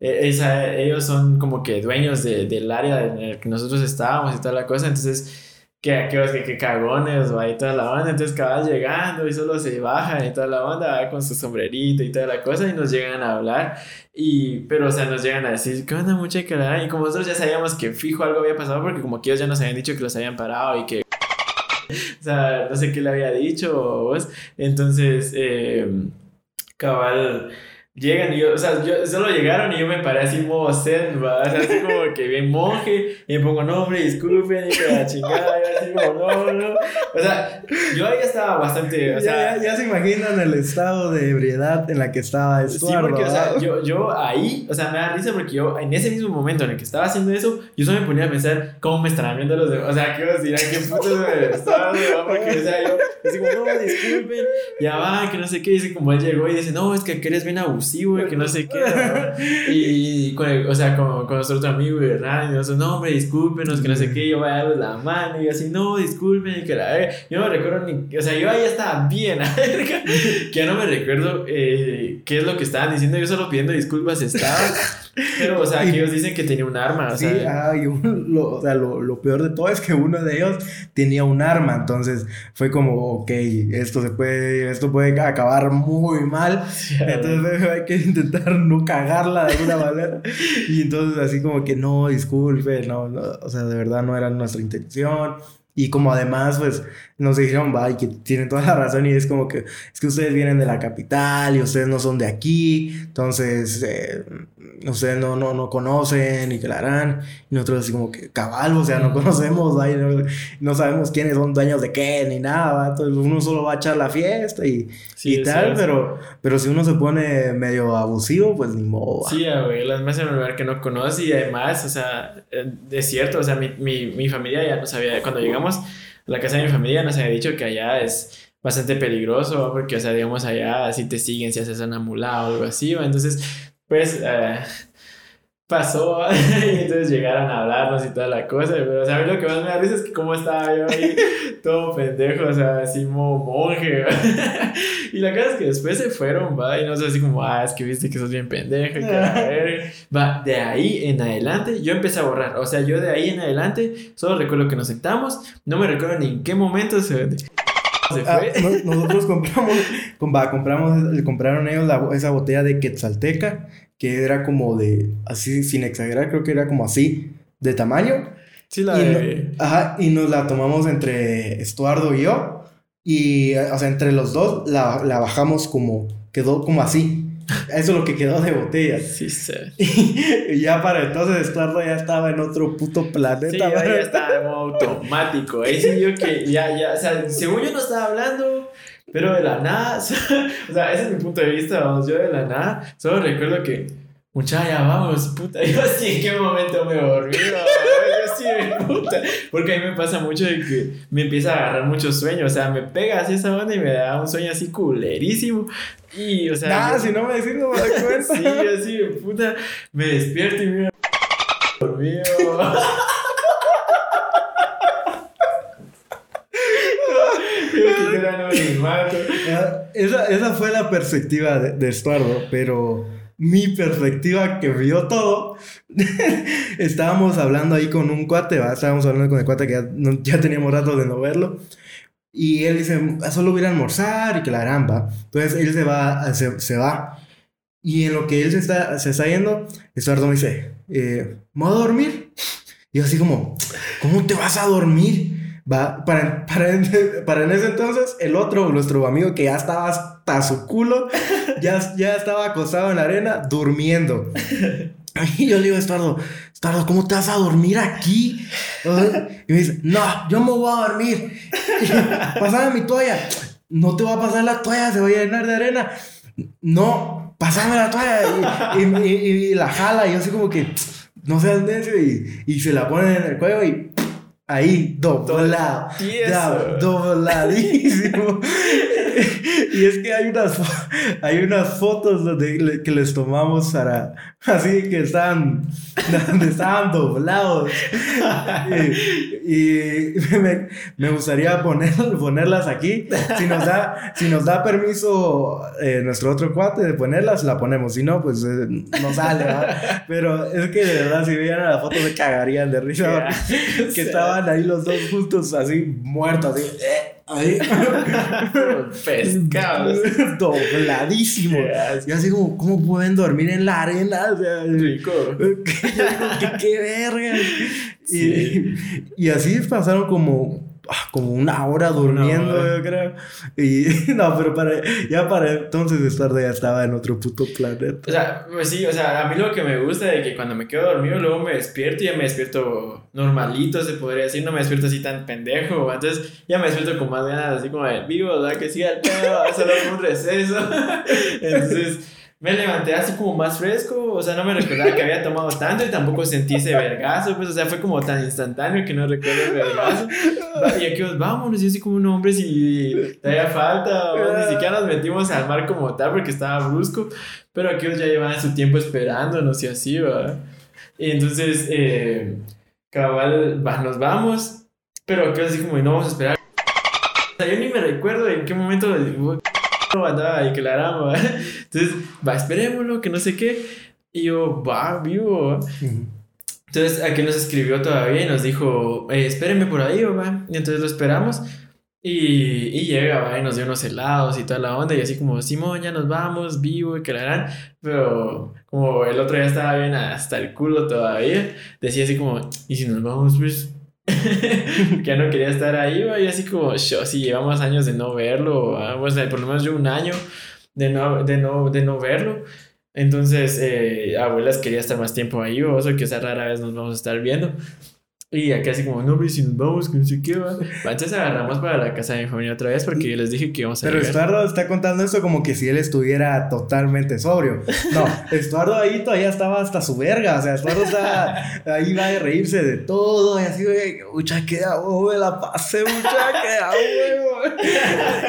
e- esa- ellos son como que dueños de- del área en el que nosotros estábamos y toda la cosa. Entonces, que, que, que, que cagones, va, y toda la onda. Entonces, cabal llegando y solo se bajan y toda la onda, va, con su sombrerito y toda la cosa. Y nos llegan a hablar. Y, pero, o sea, nos llegan a decir, ¿qué onda, mucha cara? Y como nosotros ya sabíamos que fijo algo había pasado, porque como que ellos ya nos habían dicho que los habían parado y que. (laughs) O sea, no sé qué le había dicho vos. Entonces, eh, cabal, llegan y yo, o sea, yo, solo llegaron y yo me paré así modo zen, ¿va? O sea, así como que bien monje, y me pongo, no, hombre, disculpen, y que la chingada, y así como, no, no. O sea, yo ahí estaba bastante, o sea, ya, ya, ya se imaginan el estado de ebriedad en la que estaba Sí, Estuardo. porque, o sea, yo, yo ahí, o sea, me da risa porque yo, en ese mismo momento en el que estaba haciendo eso, yo solo me ponía a pensar cómo me estarán viendo los demás. O sea, ¿qué os dirán? ¿Qué putos me viendo? Porque, o sea, yo, así como, no, disculpen, ya va, que no sé qué. Dice, como él llegó y dice, no, es que eres bien abusivo y que no sé qué. ¿no? (laughs) Y, con el- o sea, con, con nuestro otro amigo, ¿verdad? Y nosotros, no, hombre, discúlpenos, que no sé qué. Yo voy a darles la mano y así, no, disculpen, que la verga. Yo no me recuerdo ni, o sea, yo ahí estaba bien, a (laughs) la verga, que ya no me recuerdo eh, qué es lo que estaban diciendo. Yo solo pidiendo disculpas estaba. (laughs) Pero, o sea, que ellos dicen que tenía un arma, o Sí, sea. ah, y un- lo, o sea, lo, lo peor de todo es que uno de ellos tenía un arma, entonces fue como, ok, esto se puede, esto puede acabar muy mal, entonces (laughs) hay que intentar no cagarla de alguna manera, y entonces así como que no, disculpe, no, no, o sea, de verdad no era nuestra intención, y como además, pues, nos dijeron, va, y que tienen toda la razón, y es como que, es que ustedes vienen de la capital, y ustedes no son de aquí, entonces, eh, ustedes no, no, no conocen, y que la harán, y nosotros así como que, cabal, o sea, no conocemos, va, no, no sabemos quiénes son dueños de qué, ni nada, va, entonces uno solo va a echar la fiesta, y, Sí, y tal, sí. pero, pero si uno se pone medio abusivo, pues ni modo, va. Sí, güey, las más en un lugar que no conoce y además, o sea, eh, es cierto, o sea, mi, mi, mi familia ya nos había, cuando llegamos la casa de mi familia nos había dicho que allá es bastante peligroso porque, o sea, digamos, allá si te siguen, si haces una mula o algo así, ¿va? entonces, pues, eh, pasó (laughs) y entonces llegaron a hablarnos y toda la cosa, pero, o sea, a mí lo que más me da risa es que cómo estaba yo ahí, (laughs) todo pendejo, o sea, así mo monje, ¿va? (laughs) y la cosa es que después se fueron, va, y no sé, así como, ah, es que viste que sos bien que (laughs) verga. Va, de ahí en adelante, yo empecé a borrar, o sea, yo de ahí en adelante, solo recuerdo que nos sentamos, no me recuerdo ni en qué momento se, se Ah, fue. no- (laughs) nosotros compramos, va, compramos, le compraron ellos la- esa botella de Quetzalteca, que era como de, así, sin exagerar, creo que era como así, de tamaño. Sí, la y, no- de... ajá, y nos la tomamos entre Estuardo y yo. Y, o sea, entre los dos la, la bajamos como, quedó como así. (laughs) Eso es lo que quedó de botella. Sí, sí. (laughs) Y ya para entonces Estuardo ya estaba en otro puto planeta. Sí, ya, estaba de modo automático. Ahí sí yo que ya, ya, o sea, según yo no estaba hablando, pero de la nada, (laughs) o sea, ese es mi punto de vista, vamos, yo de la nada, solo recuerdo que, muchacha, ya vamos, puta, yo así en qué momento me dormí, sí, mi puta, porque a mí me pasa mucho de que me empieza a agarrar mucho sueño, o sea, me pega así esa onda y me da un sueño así culerísimo, y, o sea, Nah, yo- si no me decís, no me doy (laughs) cuenta. Sí, así, de puta, me despierto y mira, dormido. (laughs) (laughs) Esa, esa fue la perspectiva de, de Estuardo, pero mi perspectiva que vio todo, (laughs) estábamos hablando ahí con un cuate, ¿va? estábamos hablando con el cuate que ya, no- ya teníamos rato de no verlo, y él dice, "Ah, solo voy a almorzar y que la harán, va. Entonces él se va, se, se va, y en lo que él se está, se está yendo, Estuardo me dice, eh, ¿me voy a dormir? Y yo así como, ¿cómo te vas a dormir? Va, para, para, (laughs) para en ese entonces, el otro, nuestro amigo que ya estaba hasta su culo, (laughs) ya, ya estaba acostado en la arena durmiendo. Y yo le digo a Estuardo, Estuardo, ¿cómo te vas a dormir aquí? Y me dice, no, yo me voy a dormir. (laughs) Pásame mi toalla. No te va a pasar la toalla, se va a llenar de arena. No, pásame la toalla. Y, y- y- y la jala, y yo así como que, no seas necio, y, y se la pone en el cuello y ahí, doblado, dobladísimo. (laughs) y es que hay unas, hay unas fotos donde, que les tomamos para, así que están, (laughs) donde estaban doblados. (laughs) y, (laughs) me, gustaría poner, (laughs) ponerlas aquí. Si nos da, si nos da permiso eh, nuestro otro cuate de ponerlas, la ponemos. Si no, pues eh, no sale, (laughs) Pero es que de verdad, si vieran la foto, se cagarían de risa. que estaban ahí los dos juntos, así muertos, así. Eh, Ahí. Pescados. Dobladísimo. Y así como, ¿cómo pueden dormir en la arena? O sea, Rico. ¿Qué, qué, verga. Y, (laughs) y así pasaron como Ah, como una hora durmiendo, yo creo. Y (laughs) no, pero para, ya para entonces estar ya estaba en otro puto planeta. O sea, pues sí, o sea, a mí lo que me gusta es que cuando me quedo dormido, luego me despierto y ya me despierto normalito, se podría decir, no me despierto así tan pendejo. Entonces ya me despierto con más ganas, así como de vivo, ¿verdad? Que siga el pedo, (laughs) hacerlo un receso. Entonces me levanté así como más fresco, o sea, no me recordaba que había tomado tanto y tampoco sentí ese vergazo, pues, o sea, fue como tan instantáneo que no recuerdo el vergazo. Y aquí, vámonos, y así como un hombre, si todavía falta, ni siquiera nos metimos al mar como tal porque estaba brusco, pero aquí ya llevaban su tiempo esperándonos y así, va. Y entonces, eh, cabal, va, nos vamos, pero aquí así como, no vamos a esperar. O sea, yo ni me recuerdo en qué momento (laughs) andaba y claramos. Entonces, va, esperémoslo, que no sé qué. Y yo, va, vivo. Entonces, aquí nos escribió todavía y nos dijo, eh, espérenme por ahí, va. Y entonces lo esperamos. Y, y llega, va, y nos dio unos helados y toda la onda. Y así como, Simón, ya nos vamos, vivo, y que Pero como el otro día estaba bien hasta el culo todavía, decía así como, ¿y si nos vamos, pues? Que (laughs) ya no quería estar ahí, y así como, yo, si llevamos años de no verlo, pues por lo menos yo un año de no, de no, de no verlo. Entonces, eh, abuelas quería estar más tiempo ahí, o eso que esa rara vez nos vamos a estar viendo. Y aquí así como, no, si nos vamos, que no sé qué va. Entonces agarramos para la casa de mi familia otra vez porque yo les dije que íbamos a Pero Estuardo está contando eso como que si él estuviera totalmente sobrio. No, (laughs) Estuardo ahí todavía estaba hasta su verga. O sea, Estuardo está ahí va a reírse de todo y así, güey, mucha que me la pasé, mucha que huevo. (laughs)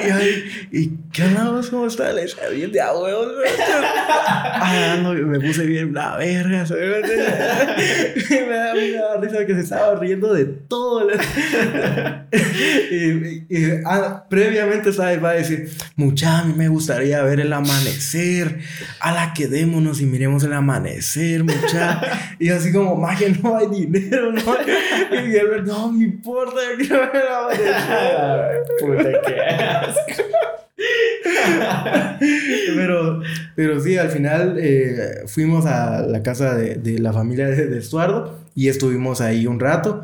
Y ahí, ¿y qué andamos? ¿Cómo está? Le bien de a huevo. (laughs) Ah, me puse bien la verga. (laughs) Y me da, me da risa que se estaba riendo de todo. (laughs) y, ah, previamente, ¿sabes? Va a decir, mucha, a mí me gustaría ver el amanecer. A la quedémonos y miremos el amanecer, mucha. y así como, magia, no hay dinero, no Y él, no me importa, yo quiero ver el amanecer. Puta, qué asco. (laughs) pero, pero sí, al final eh, fuimos a la casa de, de la familia de, de, Estuardo y estuvimos ahí un rato.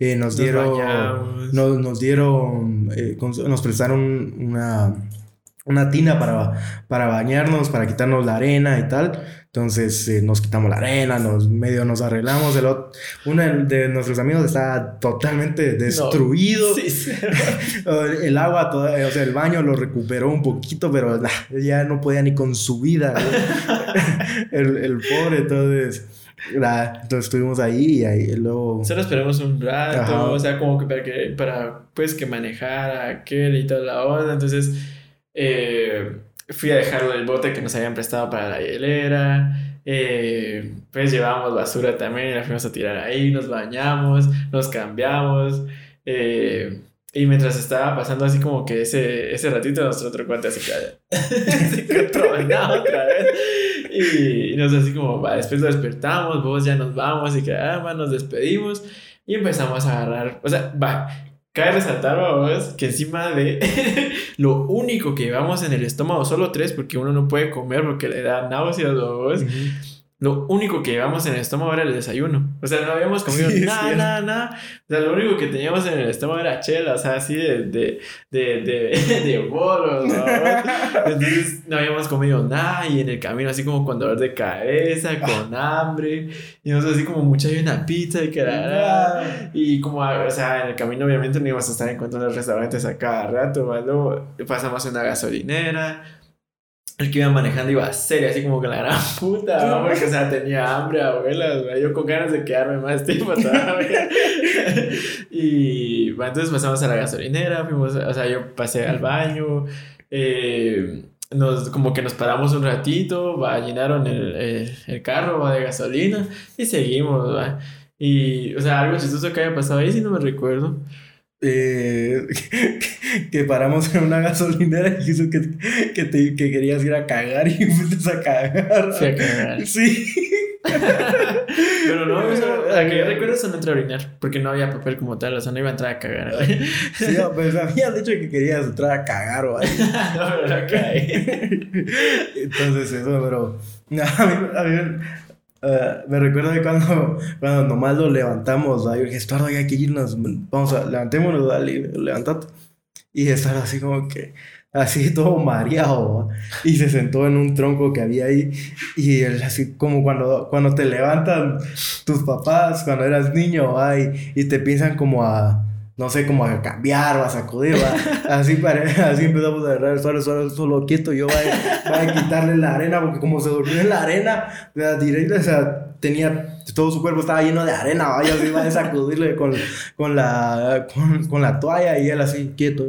Eh, nos, dieron, nos, nos, dieron, eh, nos prestaron una, una tina para, para bañarnos, para quitarnos la arena y tal. Entonces eh, nos quitamos la arena, nos medio nos arreglamos. El uno de nuestros amigos está totalmente destruido. (laughs) el agua, o sea, el baño lo recuperó un poquito, pero ya no podía ni con su vida. (laughs) el, el pobre, entonces entonces estuvimos ahí y ahí luego... Solo esperamos un rato, o sea, como que para que, para, pues, que manejara aquel y toda la onda. Entonces, eh, fui a dejarlo el bote que nos habían prestado para la hielera. Eh, pues llevábamos basura también, la fuimos a tirar ahí, nos bañamos, nos cambiamos. Eh, y mientras estaba pasando así como que ese, ese ratito, nuestro otro cuate así que (laughs) otra vez. Y, nos así como, va, después nos despertamos, vos ya nos vamos y que, ah, nos despedimos. Y empezamos a agarrar, o sea, va, cabe resaltar, vos, que encima de (laughs) lo único que llevamos en el estómago, solo tres, porque uno no puede comer porque le da náuseas, vos. Lo único que llevamos en el estómago era el desayuno. O sea, no habíamos comido nada, nada, nada. O sea, lo único que teníamos en el estómago era chela, o sea, así de, de, de, de, (laughs) de bolos, ¿no? Entonces, no habíamos comido nada y en el camino, así como con dolor de cabeza, con hambre. Y nosotros, así como mucha y una pizza y que. Y como, o sea, en el camino, obviamente, no íbamos a estar en los restaurantes a cada rato, ¿vale? Pasamos a una gasolinera el que iba manejando iba serio, así como que la gran (laughs) puta, porque, o sea, tenía hambre, abuela, yo con ganas de quedarme más tiempo todavía. (laughs) y bueno, entonces pasamos a la gasolinera, fuimos, o sea, yo pasé al baño, eh, nos, como que nos paramos un ratito, va, llenaron el, el, carro va, de gasolina y seguimos, va. Y, o sea, algo chistoso que haya pasado ahí, si no me recuerdo. Eh, (laughs) que, paramos en una gasolinera y hizo que, que, te, que querías ir a cagar y (laughs) fuiste a cagar. Fui a cagar. Sí. Pero no, eso, (laughs) a que yo recuerdo eso no entré a orinar, porque no había papel como tal, o sea, no iba a entrar a cagar. Sí, pues había dicho que querías entrar a cagar o algo. no, pero no caí. Entonces, eso, pero. No, a mí, a mí Uh, me recuerdo de cuando, (laughs) cuando nomás lo levantamos, yo dije, Estuardo, hay que irnos, vamos a, levantémonos, dale, levantate. Y estar así como que, así (laughs) todo mareado, y se sentó en un tronco que había ahí, y él así como cuando, cuando te levantan tus papás, cuando eras niño, ay, y te piensan como a no sé, como a cambiar o a sacudir, (laughs) Así, así empezamos a agarrar solo, solo, solo quieto. Yo voy a, quitarle la arena, porque como se durmió en la arena, directo, o sea, tenía, todo su cuerpo estaba lleno de arena, ¿va? yo iba a sacudirle con, con, la, con, con la toalla y él así, quieto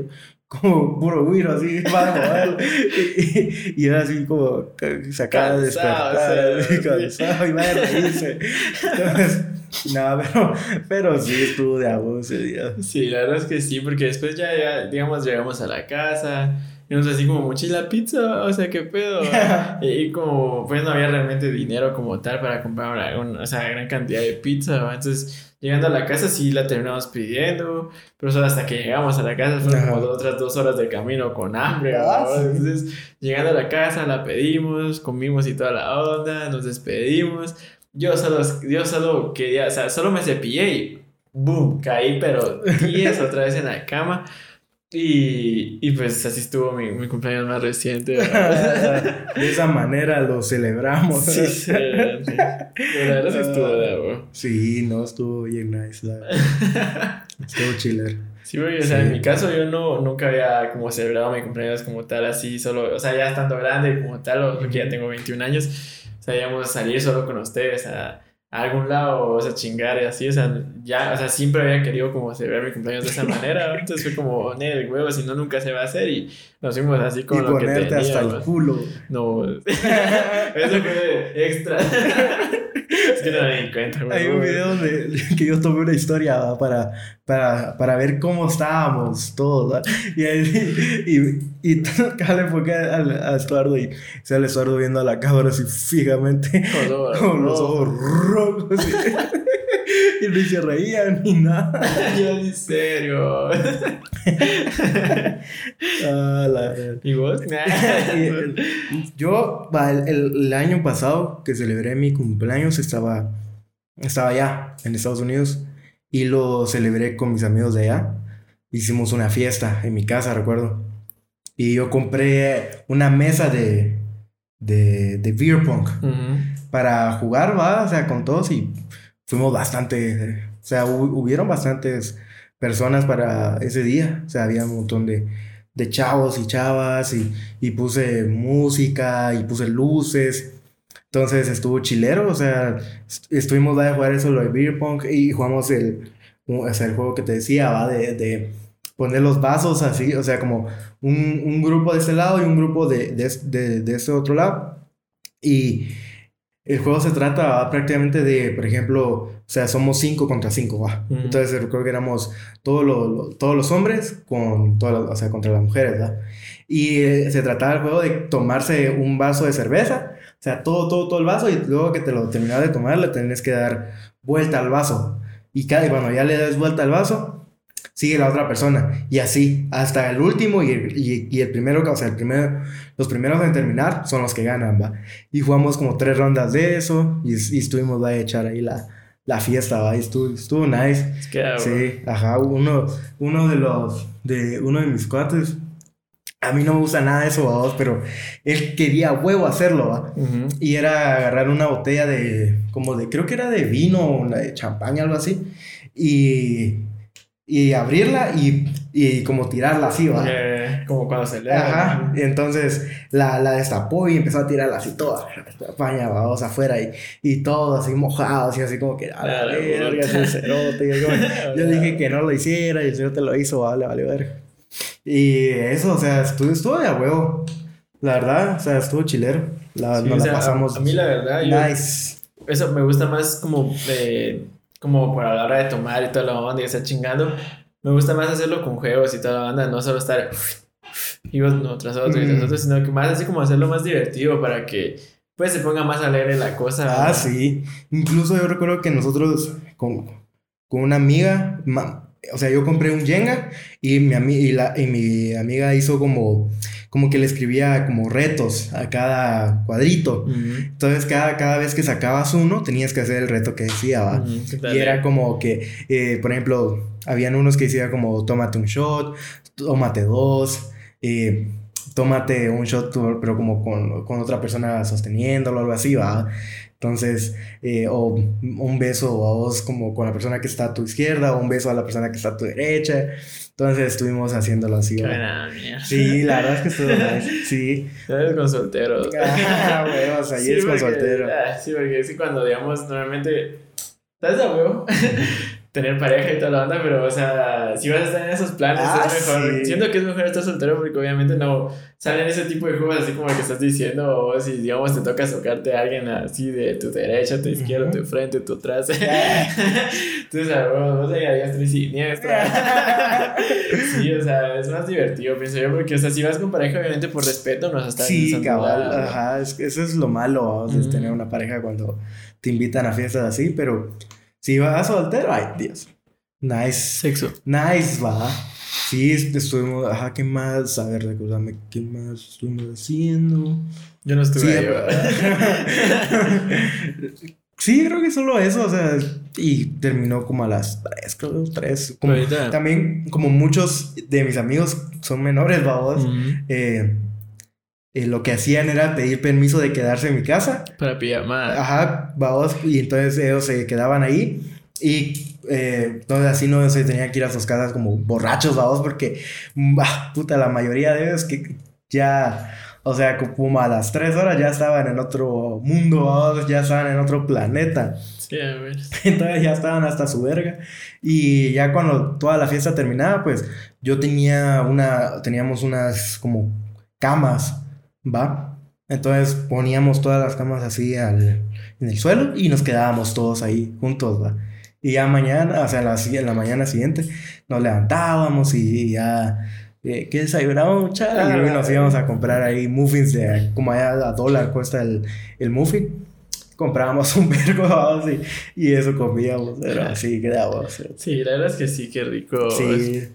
como puro güiro, así, (laughs) para y, y, era así como sacada de despertar, así, cansado, y va a reírse. (laughs) Entonces, (laughs) no, pero, pero sí estuvo de ese día. Sí, la verdad es que sí, porque después ya, ya digamos, llegamos a la casa y nos así como mochila pizza, o sea, qué pedo. (laughs) y, como, pues no había realmente dinero como tal para comprar una, o sea, gran cantidad de pizza, entonces llegando a la casa sí la terminamos pidiendo, pero solo hasta que llegamos a la casa fueron como otras dos horas de camino con hambre, ah, entonces llegando a la casa la pedimos, comimos y toda la onda, nos despedimos. Yo solo, yo solo quería, o sea, solo me cepillé y boom, caí, pero 10 (laughs) otra vez en la cama. Y, y pues así estuvo mi, mi cumpleaños más reciente. (laughs) (laughs) de esa manera lo celebramos. Sí, sí. La verdad sí estuvo de agua. Sí, no, estuvo bien nice. estuvo chiller. Sí, o sea, en mi caso yo no, nunca había como celebrado mi cumpleaños como tal, así solo, o sea, ya estando grande como tal, porque ya tengo 21 años, íbamos a salir solo con ustedes a a algún lado, o sea, chingar y así, o sea, ya, o sea, siempre había querido como celebrar mi cumpleaños de esa (laughs) manera, entonces fue como, el huevo, si no, nunca se va a hacer, y nos fuimos así con lo que teníamos. hasta el culo. No, (laughs) eso fue extra. (laughs) es que no me di cuenta, güey. Hay un video donde que yo tomé una historia para, para, para ver cómo estábamos todos, Y, y, y, le enfoqué al, Estuardo y sale Estuardo viendo a la cámara así fijamente, con los ojos rojos. (laughs) Y ni se reían ni nada. (laughs) Yo, en serio. (laughs) ah, la... ¿Y vos? yo, el, el, año pasado que celebré mi cumpleaños, estaba, estaba allá en Estados Unidos y lo celebré con mis amigos de allá. Hicimos una fiesta en mi casa, recuerdo. Y yo compré una mesa de, de, de beer pong para jugar, va, o sea, con todos y fuimos bastante, o sea, hubieron bastantes personas para ese día, o sea, había un montón de, de chavos y chavas y, y, puse música y puse luces. Entonces estuvo chilero, o sea, estuvimos a jugar eso, lo de beer pong y jugamos el, o sea, el juego que te decía, va, de, de poner los vasos así, o sea, como un, un grupo de este lado y un grupo de, de, de, de este otro lado. Y el juego se trata prácticamente de, por ejemplo, o sea, somos cinco contra cinco, ¿va? Entonces recuerdo que éramos todos, todos los hombres con todas o sea, contra las mujeres, ¿verdad? Y eh, se trataba el juego de tomarse un vaso de cerveza, o sea, todo, todo, todo el vaso, y luego que te lo terminas de tomar, le tenés que dar vuelta al vaso. Y cada, cuando ya le das vuelta al vaso, sigue la otra persona. Y así, hasta el último y el, y, el primero, o sea, el primero, los primeros en terminar son los que ganan, ¿va? Y jugamos como tres rondas de eso y, estuvimos a echar ahí la, la fiesta, ¿va? Y estuvo, estuvo nice. Es que, sí, ajá, uno, uno de los, de uno de mis cuates. A mí no me gusta nada eso, vos, pero él quería huevo hacerlo, ¿va? Y era agarrar una botella de, como de, creo que era de vino, una de champaña, algo así. Y y abrirla y, y como tirarla así, ¿va? Como cuando se lee. Ajá. Y entonces la, la destapó y empezó a tirarla así toda. Paña, vamos afuera y, y todo así mojado, así, así como que, a la verga, ese cerote. Y yo, (laughs) yo dije que no lo hiciera y el señor te lo hizo, vale, vale, verga. Y eso, o sea, estuvo, estuvo de a huevo. La verdad, o sea, estuvo chilero. La, Sí, nos o sea, la pasamos. A mí la verdad, yo- nice. eso me gusta más como eh, como por a la hora de tomar y toda la onda y estar chingando. Me gusta más hacerlo con juegos y toda la banda, no solo estar (laughs) y uno tras otro y tras Mm. otro, sino que más así como hacerlo más divertido para que pues se ponga más alegre la cosa. Ah, sí. Incluso yo recuerdo que nosotros con, con una amiga, ma- o sea, yo compré un Jenga y mi, ami- y, la, y mi amiga hizo como, como que le escribía como retos a cada cuadrito. Ujú. Entonces, cada, cada vez que sacabas uno, tenías que hacer el reto que decía, ¿va? ¿qué tal? Y era como que, eh, por ejemplo, habían unos que decían como tómate un shot, tómate dos, eh, tómate un shot, pero como con, con otra persona sosteniéndolo, algo así, va. Entonces, eh, o un beso a vos como con la persona que está a tu izquierda, o un beso a la persona que está a tu derecha. Entonces estuvimos haciéndolo así, Qué buena mierda. Sí, la verdad es que estuvo nice, sí. ¿Sabes? Con solteros. (laughs) Ah, huevos, ahí Sí, es con porque- soltero. ah, sí, porque sí, cuando digamos, normalmente. ¿Sabes de huevo? Tener pareja y toda la onda, pero, o sea, si vas a estar en esos planes, Ah, es mejor. sí. Siento que es mejor estar soltero porque, obviamente, no salen ese tipo de juegos así como el que estás diciendo, o si, digamos, te toca tocarte a alguien así de tu derecha, tu izquierda, tu frente, tu atrás. (laughs) Entonces, a huevo, vos llegarías tres siniestra. (laughs) sí, o sea, es más divertido, pienso yo, porque, o sea, si vas con pareja, obviamente, por respeto, no vas a estar Sí, cabal, ajá, es que eso es lo malo, es Ujú. tener una pareja cuando te invitan a fiestas así, pero si vas soltero, ay, Dios. Nice, Sexo. nice, va. Sí, est- estuvimos, ajá, ¿qué más? A ver, recuérdame, ¿qué más estuvimos haciendo? Yo no estuve Sí, ahí, ¿verdad? (laughs) sí, creo que solo eso, o sea, y terminó como a las 3, creo, 3. Como, también, como muchos de mis amigos son menores, vamos, Ujú. eh, eh, lo que hacían era pedir permiso de quedarse en mi casa. Para pijama. Ajá, vamos, y entonces ellos se quedaban ahí. Y eh, entonces así no se tenían que ir a sus casas como borrachos, vamos, porque, bah, puta, la mayoría de ellos que ya, o sea, como a las 3 horas ya estaban en otro mundo, vamos, ya estaban en otro planeta. Sí, a ver. (laughs) Entonces ya estaban hasta su verga. Y ya cuando toda la fiesta terminaba, pues yo tenía una, teníamos unas como camas, ¿va? Entonces poníamos todas las camas así al, en el suelo y nos quedábamos todos ahí juntos, ¿va? Y ya mañana, o sea, la, la mañana siguiente, nos levantábamos y ya, eh, ¿qué desayunamos, muchachos? Y nos íbamos a comprar ahí muffins de, como allá a dólar cuesta el, el muffin. Comprábamos (laughs) un vergo, vamos, y, eso comíamos, pero (laughs) así quedábamos. Sí, la verdad es que sí, qué rico. Sí,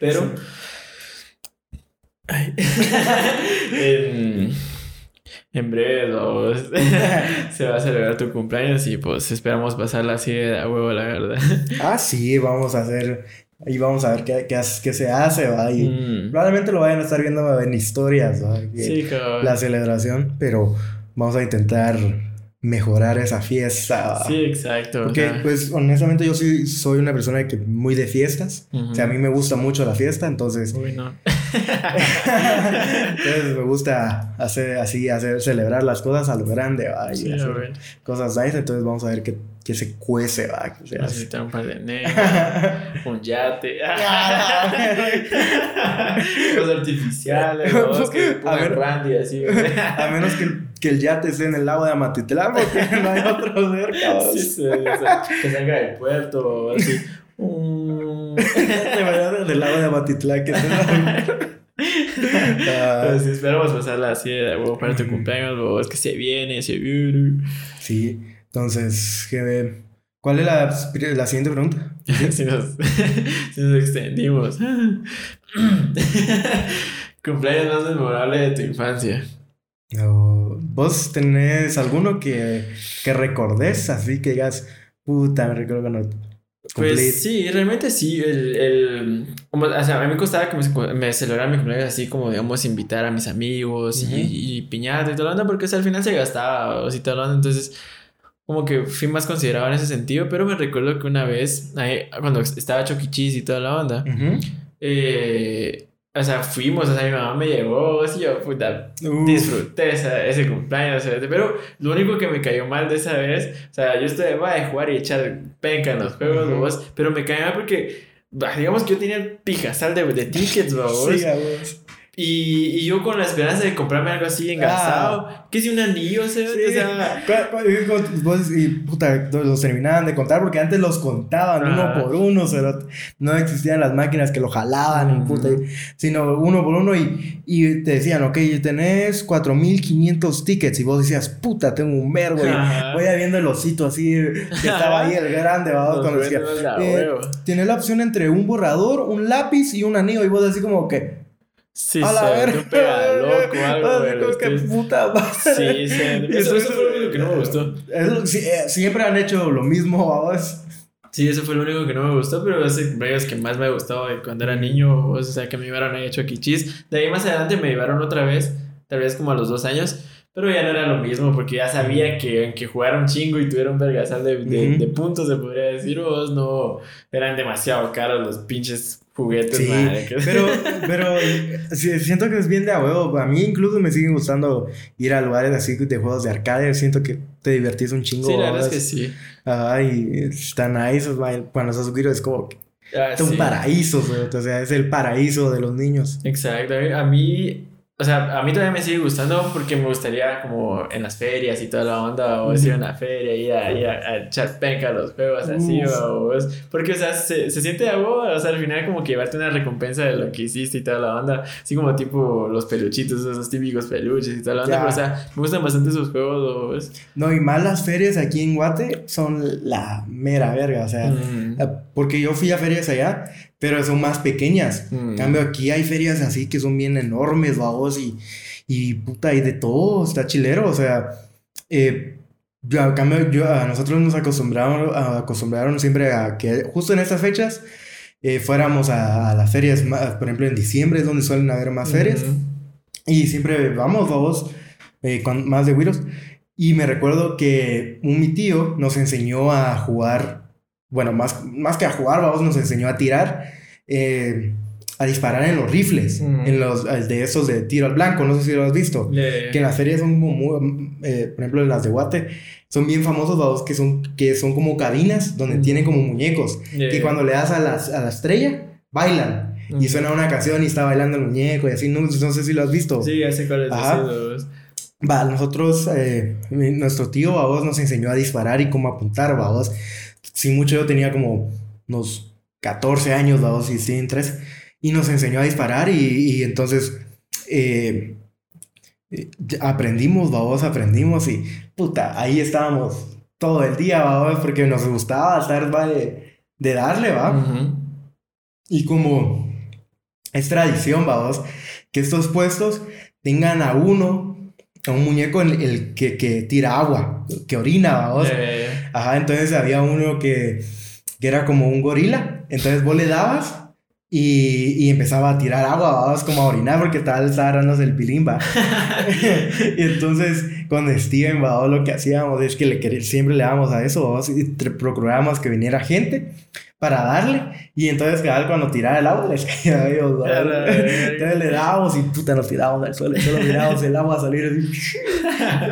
Pero. Ay. (laughs) en, en breve (laughs) se va a celebrar tu cumpleaños y pues esperamos pasarla así de a huevo, la verdad. (laughs) Ah, sí, vamos a hacer. Ahí vamos a ver qué, qué, qué se hace, ¿va? Y Mm. probablemente lo vayan a estar viendo en historias. La celebración, pero vamos a intentar mejorar esa fiesta, ¿va? Sí, exacto. Porque, pues, honestamente, yo sí soy una persona que muy de fiestas. O sea, a mí me gusta mucho la fiesta, entonces. Uy, no. Entonces me gusta hacer así, hacer celebrar las cosas a lo grande, ¿va? Y Sí, a hacer ver. cosas nice. Entonces vamos a ver qué, qué se cuece, ¿va? Que se. Necesitar un par de negros, (laughs) un yate. (laughs) Cosas artificiales, ¿no? que A ver. brandy así. A menos que, el- que el yate esté en el lago de Amatitlán, porque no hay otro cerca. Sí, sí, o sea, que salga del puerto o así. Mm. (laughs) De verdad, del lago de Amatitlán que esté en la- Ah, (laughs) Pero sí, esperamos pasarla así para tu cumpleaños, o es que se viene, se viene. Sí, entonces, ¿qué- ¿cuál es la, la siguiente pregunta? (laughs) si, nos, (laughs) si nos extendimos. cumpleaños más memorable de tu infancia. ¿Vos tenés alguno que, que recordes así que digas, puta, me recuerdo cuando cumplí"? Pues sí, realmente sí. El, el, como, o sea, a mí me costaba que me, me celebrara mi cumpleaños así como, digamos, invitar a mis amigos y, Ujú. y piñata y todo lo onda, porque o sea, al final se gastaba o así todo lo onda. Entonces, como que fui más considerado en ese sentido, pero me recuerdo que una vez, cuando estaba Choquichis y toda la onda, eh, o sea, fuimos, o sea, mi mamá me llevó, así yo, puta, disfruté ese cumpleaños, pero lo único que me cayó mal de esa vez, o sea, yo estoy va a jugar y echar penca en los juegos, pero me cayó mal porque, digamos que yo tenía pijasal de, de tickets, vos. Sí, y, y, yo con la esperanza de comprarme algo así engasado. Ah. ¿Qué es un anillo? O sea, o sea... (laughs) Vos y puta, los terminaban de contar porque antes los contaban uno por uno. pero no existían las máquinas que lo jalaban, puta, sino uno por uno. Y, y te decían, ok, tenés 4500 tickets. Y vos decías, puta, tengo un vergo. Y voy viendo el osito así que estaba ahí, el grande, ¿va? cuando decía, eh, Tienes la opción entre un borrador, un lápiz y un anillo. Y vos así como que. Sí, a la verga. pega loco, algo, que puta Sí, sí. (laughs) Eso, eso, fue lo único que no me gustó. Eh, siempre han hecho lo mismo, vamos. Sí, eso fue lo único que no me gustó, pero es el que más me gustó cuando era niño, o sea, que me llevaron a hecho Kichis. De ahí más adelante me llevaron otra vez, tal vez como a los dos años, pero ya no era lo mismo, porque ya sabía que, que jugaron chingo y tuvieron vergasal de, de, de puntos, se podría decir, vos no, eran demasiado caros los pinches juguetes, sí, Pero, (laughs) pero siento que es bien de a huevo. A mí incluso me sigue gustando ir a lugares así de juegos de arcade. Siento que te divertís un chingo. Sí, la verdad es que sí. Ay, están ahí esos cuando estás subido es como ah, es un paraíso, o sea, es el paraíso de los niños. Exacto. A mí o sea, a mí todavía me sigue gustando porque me gustaría como en las ferias y toda la onda, o ir a una feria y a, a, echar penca a los juegos así, o, porque, o sea, se, se siente algo, o sea, al final como que llevarte una recompensa de lo que hiciste y toda la onda, así como tipo los peluchitos, esos típicos peluches y toda la onda, pero, o sea, me gustan bastante esos juegos, No, y más las ferias aquí en Guate son la mera verga, o sea, eh, porque yo fui a ferias allá pero son más pequeñas. En mm. cambio, aquí hay ferias así que son bien enormes, vamos, y, y puta, y de todo, está chilero, o sea, eh, yo, a cambio, yo, a nosotros nos acostumbraron, acostumbraron siempre a que justo en estas fechas eh, fuéramos a, las ferias, por ejemplo, en diciembre es donde suelen haber más ferias, y siempre vamos, vamos, eh, con más de güiros. Y me recuerdo que un mi tío nos enseñó a jugar bueno, más, más que a jugar, vamos, nos enseñó a tirar, eh, a disparar en los rifles, en los de esos de tiro al blanco, no sé si lo has visto, que en las ferias son como muy, eh, por ejemplo, en las de Guate, son bien famosos, vamos, que son, que son como cabinas donde tienen como muñecos, que cuando le das a, a la estrella, bailan. Y suena una canción y está bailando el muñeco y así, no, no sé si lo has visto. Sí, ya sé cuál es. Va, nosotros, eh, nuestro tío, vos nos enseñó a disparar y cómo apuntar, vos si mucho yo tenía como unos 14 años, dos y tres, y nos enseñó a disparar y, entonces eh, aprendimos, vamos, aprendimos y puta, ahí estábamos todo el día, vamos, porque nos gustaba estar de, de darle, va. Y como es tradición, vamos, que estos puestos tengan a uno, un muñeco el, el que, que, tira agua, que orina, vamos. Ajá, entonces había uno que, que era como un gorila. Entonces vos le dabas y, y, empezaba a tirar agua, vamos como a orinar porque estaba, estaba el pilimba. (laughs) (laughs) y entonces con Steven, va, lo que hacíamos es que le, siempre le dábamos a eso, y procurábamos que viniera gente para darle. Y entonces, cada cuando tiraba el agua, (laughs) les caía a ellos. Entonces le dábamos y puta, nos tirábamos al suelo. Solo mirábamos el agua salir así.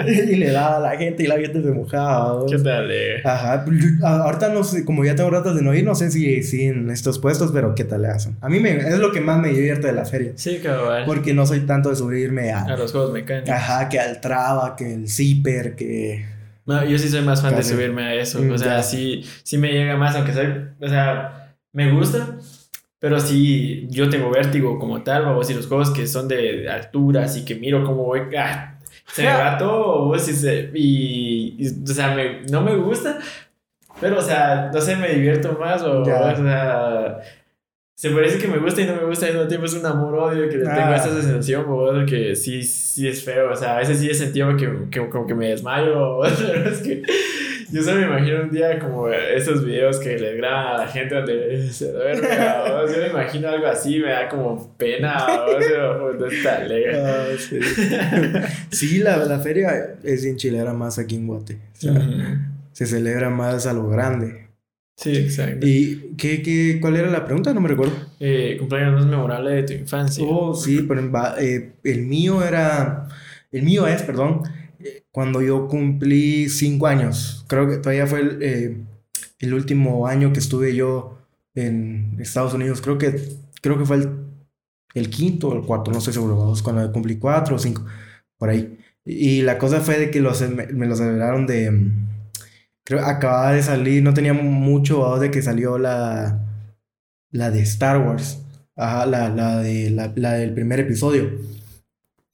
(laughs) y le daba a la gente y la gente se mojaba. ¿Qué tal? Eh? Ajá. Ahorita no sé, como ya tengo ratos de no ir, no sé si, si en estos puestos, pero ¿qué tal le hacen? A mí me, es lo que más me divierte de la feria. Sí, cabrón. Porque no soy tanto de subirme a. A los juegos mecánicos. Ajá, que al traba, que el zipper, que no, yo sí soy más fan de subirme a eso. Mm, o sea, sí, sí me llega más, aunque sea, o sea, me gusta, pero sí, yo tengo vértigo como tal, vamos, y los juegos que son de alturas y que miro cómo voy, ah, se me va (laughs) todo, y, y, o sea, me, no me gusta, pero, o sea, no sé, me divierto más, o, o sea se parece que me gusta y no me gusta al mismo tiempo es un amor-odio que tengo ah. esta sensación, o que sí, sí es feo, o sea, a veces sí he sentido que, que como que me desmayo, (laughs) pero es que yo solo me imagino un día como esos videos que les graban a la gente donde se duerme, (laughs) o yo me imagino algo así, me da como pena, o sea, no está alegre. Ah, (laughs) sí, la, la, feria es en chilera más aquí en Guate, o sea, se celebra más a lo grande. Sí, exacto. ¿Y qué, qué, cuál era la pregunta? No me recuerdo. Eh, cumpleaños más memorable de tu infancia. Oh, sí, pero eh, el mío era, el mío es, perdón, cuando yo cumplí cinco años. Creo que todavía fue el, eh, el último año que estuve yo en Estados Unidos. Creo que, creo que fue el, el quinto o el cuarto, no estoy seguro, cuando cumplí cuatro o cinco, por ahí. Y la cosa fue de que los, me, me los celebraron de... Creo acababa de salir, no tenía mucho vamos, de que salió la, la de Star Wars. Ajá, la, la, de, la, la del primer episodio.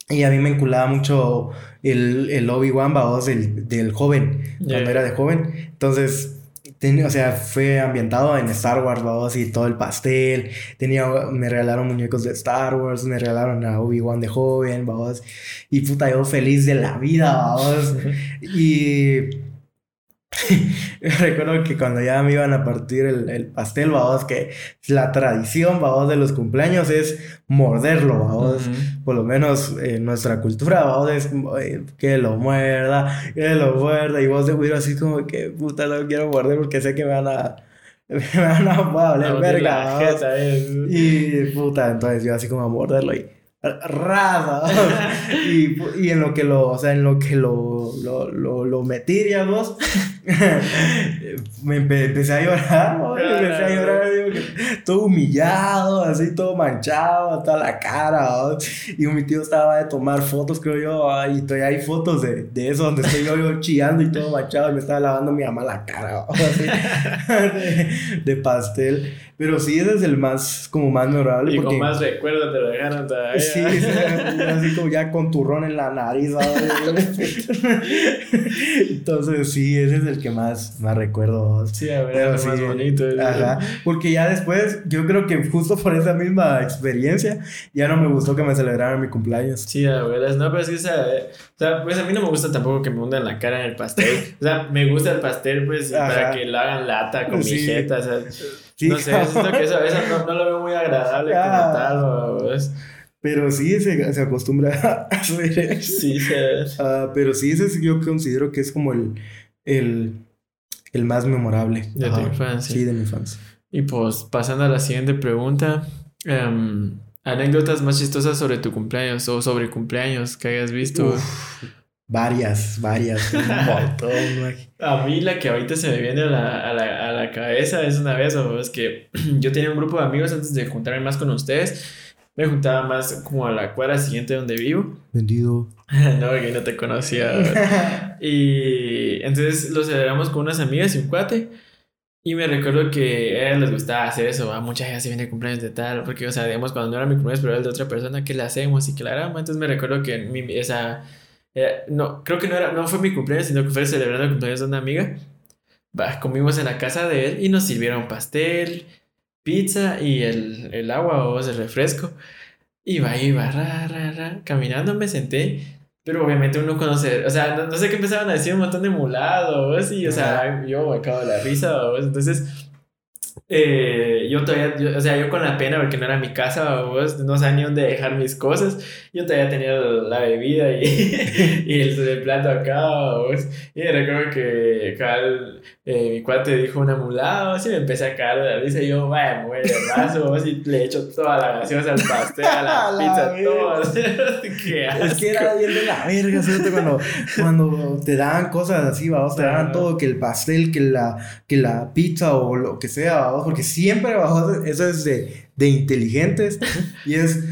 Y a mí me enculaba mucho el, el Obi-Wan, vamos, del, del joven, Ya. cuando era de joven. Entonces, tenía, o sea, fue ambientado en Star Wars, vamos, y todo el pastel. Tenía, me regalaron muñecos de Star Wars, me regalaron a Obi-Wan de joven, vamos. Y puta, yo feliz de la vida, vamos. (laughs) Y (laughs) recuerdo que cuando ya me iban a partir el, el pastel, vamos, que la tradición, de los cumpleaños es morderlo, vamos. Ujú. Por lo menos en nuestra cultura, vamos, es eh, que lo muerda, que lo muerda. Y vos de güiro así como que, puta, no quiero morder porque sé que me van a... (laughs) Me van a, a verga, jeta, eh. Y puta, entonces yo así como a morderlo y raza. (laughs) y, y en lo que lo, o sea, en lo que lo, lo, lo, lo metí, digamos, (laughs) me empe- empecé a llorar, ¿no? Empecé a llorar, digo, todo humillado, así todo manchado, toda la cara, ¿no? Y mi tío estaba de tomar fotos, creo yo, y todavía hay fotos de, de eso donde estoy yo, yo chillando y todo manchado, y me estaba lavando mi mamá la cara, ¿no? (laughs) Así, de, de pastel. Pero sí, ese es el más, como más memorable. Y porque... con más recuerdos te lo dejaron todavía. Sí, sí, así como ya con turrón en la nariz. (laughs) Entonces, sí, ese es el que más, más recuerdo. Sí, a ver, Pero es lo más sí, bonito. eh. Ajá, porque ya después, yo creo que justo por esa misma experiencia, ya no me gustó que me celebraran mi cumpleaños. Sí, a ver, no, pero es que, o sea, eh, o sea, pues a mí no me gusta tampoco que me hundan la cara en el pastel. O sea, me gusta el pastel, pues, Ajá. para que lo hagan lata con Sí. mi jeta, o sea, Sí, no sé, siento que eso, eso no, no lo veo muy agradable como Ah. tal, o- pues. Pero sí, se, se acostumbra (laughs) a hacer eso. Sí, se- Ah, pero sí, ese yo considero que es como el, el, el más memorable. De tu infancia. Sí, de mi infancia. Y pues, pasando a la siguiente pregunta, em, anécdotas más chistosas sobre tu cumpleaños o sobre cumpleaños que hayas visto. Uf, varias, varias, un montón, (laughs) güey. A mí la que ahorita se me viene a la, a la, a la cabeza es una vez, o es que (clears throat) yo tenía un grupo de amigos antes de juntarme más con ustedes. Me juntaba más como a la cuadra siguiente donde vivo. Vendido. (laughs) no, porque no te conocía. Y entonces lo celebramos con unas amigas y un cuate. Y me recuerdo que a ellas les gustaba hacer eso. A mucha gente se viene cumpleaños de tal. Porque, o sea, digamos, cuando no era mi cumpleaños, pero era el de otra persona, que le hacemos y que la. Entonces me recuerdo que mi, esa. Eh, no, creo que no, era, no fue mi cumpleaños, sino que fue celebrando el cumpleaños de una amiga. Va, comimos en la casa de él y nos sirvieron pastel, pizza y el, el agua o el refresco. Iba, iba, ra, ra, ra. Caminando me senté. Pero obviamente uno conoce, o sea, no, no sé qué empezaban a decir un montón de mulados, y, o sea, yo me acabo de la risa, ¿vos? entonces, eh, yo todavía, yo- o sea, yo con la pena, porque no era mi casa, ¿vos? no sabía ni dónde dejar mis cosas, yo todavía tenía la bebida y, (laughs) y el, el plato acá, ¿vos? y recuerdo que cabal, eh, mi cuate dijo una mulada, ¿vos? y me empecé a caer de la risa, y yo, vaya, muere vaso, ¿vos? y le echo toda la gaseosa al pastel, (laughs) a la la pizza, verga. todo, (laughs) qué Es que era bien de la verga. Cuando, cuando te daban cosas así, vamos, te daban todo, que el pastel, que la, que la pizza o lo que sea, porque siempre, vamos, eso es de, de inteligentes y es